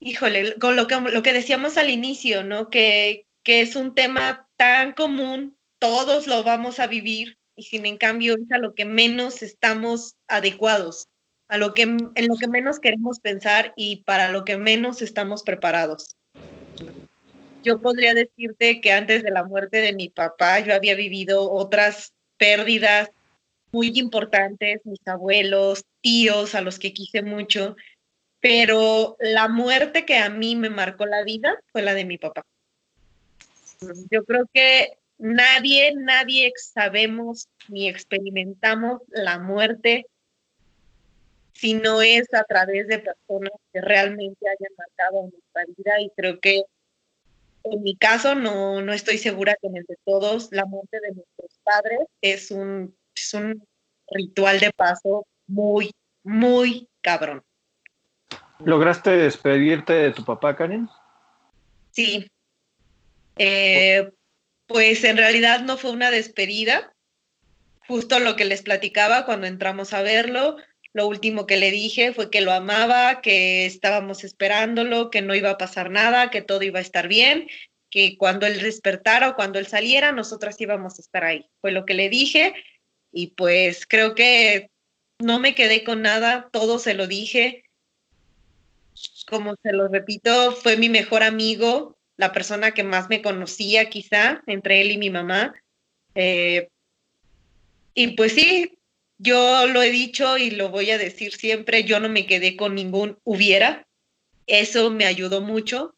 S2: híjole, con lo que, lo que decíamos al inicio, ¿no? Que, que es un tema tan común, todos lo vamos a vivir, y sin en cambio es a lo que menos estamos adecuados, a lo que en lo que menos queremos pensar y para lo que menos estamos preparados. Yo podría decirte que antes de la muerte de mi papá yo había vivido otras pérdidas muy importantes, mis abuelos, tíos a los que quise mucho, pero la muerte que a mí me marcó la vida fue la de mi papá. Yo creo que Nadie, nadie sabemos ni experimentamos la muerte si no es a través de personas que realmente hayan marcado nuestra vida y creo que en mi caso no, no estoy segura que en el de todos la muerte de nuestros padres es un, es un ritual de paso muy, muy cabrón.
S1: ¿Lograste despedirte de tu papá, Karen?
S2: Sí. Eh, pues en realidad no fue una despedida, justo lo que les platicaba cuando entramos a verlo. Lo último que le dije fue que lo amaba, que estábamos esperándolo, que no iba a pasar nada, que todo iba a estar bien, que cuando él despertara o cuando él saliera, nosotras íbamos a estar ahí. Fue lo que le dije y pues creo que no me quedé con nada, todo se lo dije. Como se lo repito, fue mi mejor amigo, la persona que más me conocía quizá entre él y mi mamá. Eh, y pues sí, yo lo he dicho y lo voy a decir siempre, yo no me quedé con ningún hubiera, eso me ayudó mucho,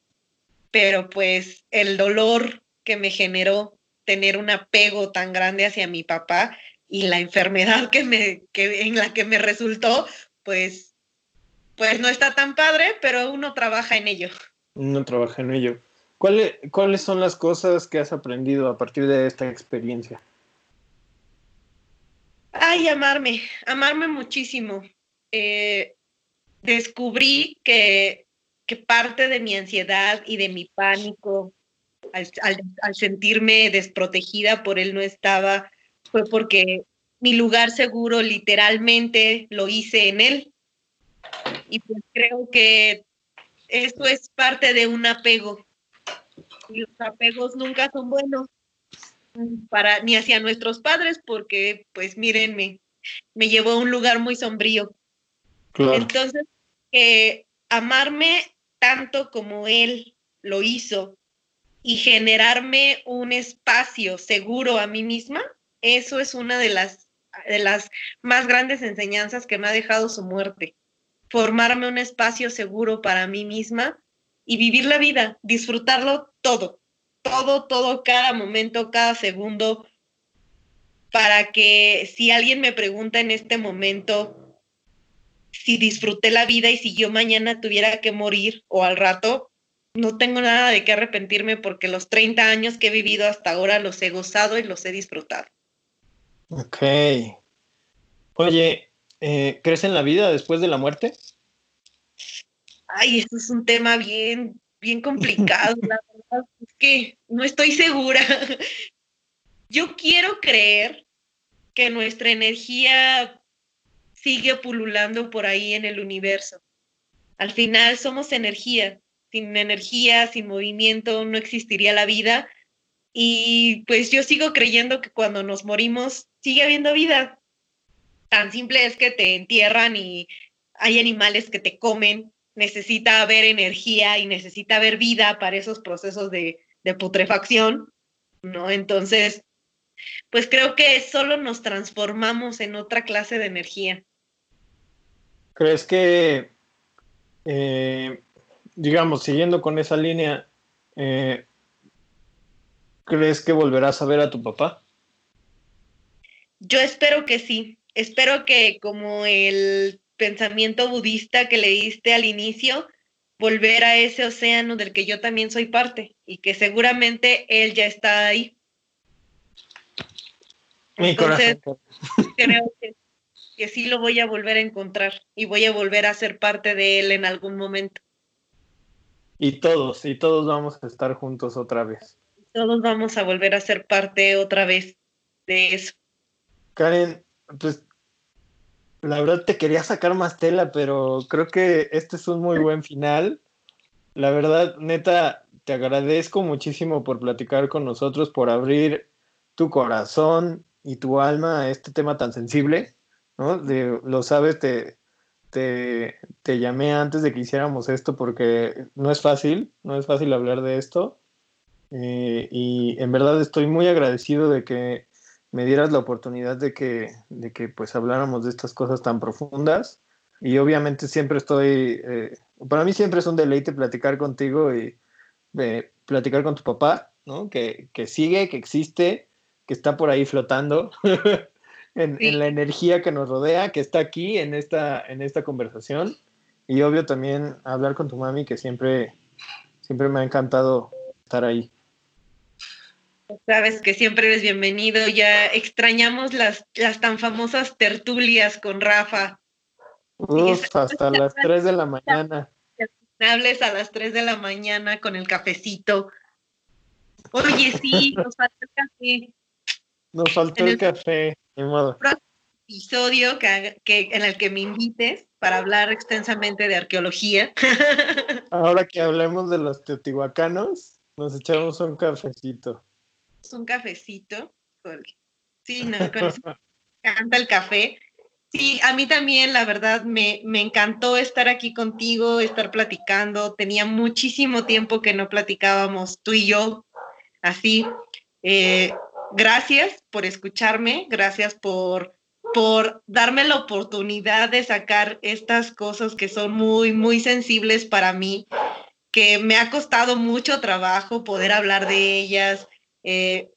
S2: pero pues el dolor que me generó tener un apego tan grande hacia mi papá y la enfermedad que me, que, en la que me resultó, pues, pues no está tan padre, pero uno trabaja en ello.
S1: Uno trabaja en ello. ¿Cuáles son las cosas que has aprendido a partir de esta experiencia?
S2: Ay, amarme, amarme muchísimo. Eh, descubrí que, parte de mi ansiedad y de mi pánico al, sentirme desprotegida por él no estaba, fue porque mi lugar seguro literalmente lo hice en él. Y pues creo que eso es parte de un apego y los apegos nunca son buenos para ni hacia nuestros padres porque pues mírenme, me llevó a un lugar muy sombrío. Entonces, amarme tanto como él lo hizo y generarme un espacio seguro a mí misma, eso es una de las, de las más grandes enseñanzas que me ha dejado su muerte. Formarme un espacio seguro para mí misma y vivir la vida, disfrutarlo todo. todo, todo, cada momento, cada segundo, para que si alguien me pregunta en este momento si disfruté la vida y si yo mañana tuviera que morir o al rato, no tengo nada de qué arrepentirme porque los 30 años que he vivido hasta ahora los he gozado y los he disfrutado.
S1: Ok. Oye, eh, ¿crees en la vida después de la muerte?
S2: Ay, eso es un tema bien, bien complicado, la verdad es que no estoy segura. Yo quiero creer que nuestra energía sigue pululando por ahí en el universo. Al final somos energía. Sin energía, sin movimiento, no existiría la vida. Y pues yo sigo creyendo que cuando nos morimos sigue habiendo vida. Tan simple es que te entierran y hay animales que te comen. Necesita haber energía y necesita haber vida para esos procesos de, de putrefacción, ¿no? Entonces, pues creo que solo nos transformamos en otra clase de energía.
S1: ¿Crees que, eh, digamos, siguiendo con esa línea, eh, ¿crees que volverás a ver a tu papá?
S2: Yo espero que sí. Espero que como el pensamiento budista que leíste al inicio, volver a ese océano del que yo también soy parte y que seguramente él ya está ahí.
S1: Mi Entonces,
S2: creo que, que, sí lo voy a volver a encontrar y voy a volver a ser parte de él en algún momento.
S1: Y todos, y todos vamos a estar juntos otra vez.
S2: Todos vamos a volver a ser parte otra vez de eso.
S1: Karen, pues la verdad te quería sacar más tela, pero creo que este es un muy buen final. La verdad, neta, te agradezco muchísimo por platicar con nosotros, por abrir tu corazón y tu alma a este tema tan sensible, ¿no? De, lo sabes, te, te, te, llamé antes de que hiciéramos esto porque no es fácil, no es fácil hablar de esto. Eh, y en verdad estoy muy agradecido de que me dieras la oportunidad de que, de que pues habláramos de estas cosas tan profundas. Y obviamente siempre estoy, eh, para mí siempre es un deleite platicar contigo y de platicar con tu papá, ¿no? Que, que sigue, que existe, que está por ahí flotando en, en, la energía que nos rodea, que está aquí en esta, en esta conversación. Y obvio también hablar con tu mami, que siempre, siempre me ha encantado estar ahí.
S2: Sabes que siempre eres bienvenido. Ya extrañamos las, las tan famosas tertulias con Rafa.
S1: Uf, hasta las 3 de la mañana.
S2: Hables a las 3 de la mañana con el cafecito. Oye, sí, nos faltó el café.
S1: Nos faltó el, café,
S2: modo. episodio que, que, en el que me invites para hablar extensamente de arqueología.
S1: Ahora que hablemos de los teotihuacanos, nos echamos un cafecito
S2: un cafecito. Sí, no, con eso me encanta el café. Sí, a mí también, la verdad, me, me, encantó estar aquí contigo, estar platicando. Tenía muchísimo tiempo que no platicábamos tú y yo así. Eh, gracias por escucharme, gracias por, por darme la oportunidad de sacar estas cosas que son muy, muy sensibles para mí, que me ha costado mucho trabajo poder hablar de ellas, eh,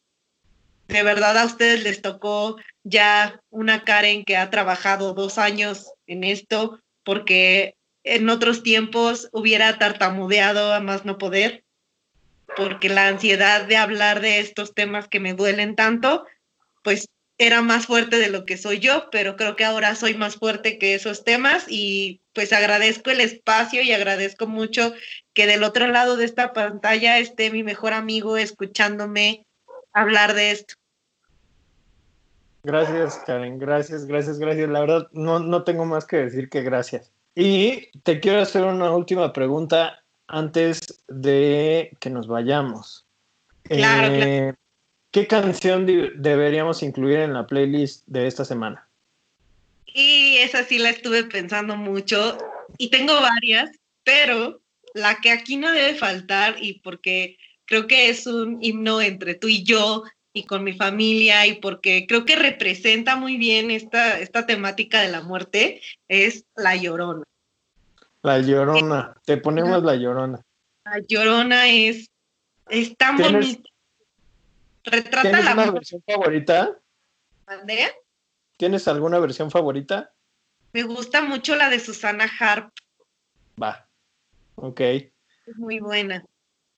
S2: de verdad a ustedes les tocó ya una Karen que ha trabajado dos años en esto, porque en otros tiempos hubiera tartamudeado a más no poder, porque la ansiedad de hablar de estos temas que me duelen tanto, pues era más fuerte de lo que soy yo, pero creo que ahora soy más fuerte que esos temas y pues agradezco el espacio y agradezco mucho que del otro lado de esta pantalla esté mi mejor amigo escuchándome hablar de esto.
S1: Gracias, Karen, gracias, gracias, gracias. La verdad, no, no tengo más que decir que gracias. Y te quiero hacer una última pregunta antes de que nos vayamos.
S2: Claro,
S1: eh, claro. ¿Qué canción deberíamos incluir en la playlist de esta semana?
S2: Y esa sí la estuve pensando mucho y tengo varias, pero la que aquí no debe faltar y porque creo que es un himno entre tú y yo y con mi familia y porque creo que representa muy bien esta, esta temática de la muerte, es La Llorona.
S1: La Llorona, te ponemos La Llorona.
S2: La Llorona es Es tan bonita.
S1: Retrata ¿Tienes una versión favorita?
S2: ¿Andrea?
S1: ¿Tienes alguna versión favorita?
S2: Me gusta mucho la de Susana Harp.
S1: Va. Ok.
S2: Es muy buena.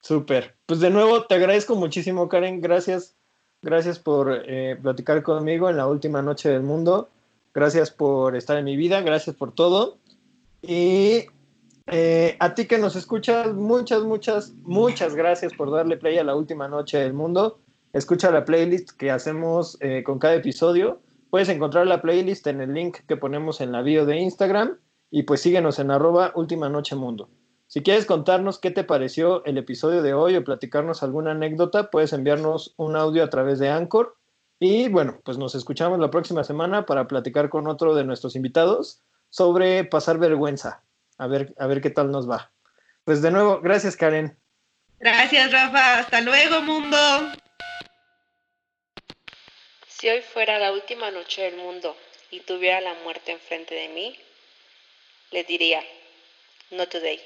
S1: Súper. Pues de nuevo te agradezco muchísimo, Karen. Gracias. Gracias por eh, platicar conmigo en la última noche del mundo. Gracias por estar en mi vida. Gracias por todo. Y eh, a ti que nos escuchas, muchas, muchas, muchas gracias por darle play a la última noche del mundo. Escucha la playlist que hacemos eh, con cada episodio. Puedes encontrar la playlist en el link que ponemos en la bio de Instagram y pues síguenos en arroba última noche mundo. Si quieres contarnos qué te pareció el episodio de hoy o platicarnos alguna anécdota, puedes enviarnos un audio a través de Anchor. Y bueno, pues nos escuchamos la próxima semana para platicar con otro de nuestros invitados sobre pasar vergüenza. A ver, a ver qué tal nos va. Pues de nuevo, gracias Karen.
S2: Gracias Rafa, hasta luego mundo.
S3: Si hoy fuera la última noche del mundo y tuviera la muerte enfrente de mí, le diría, no today.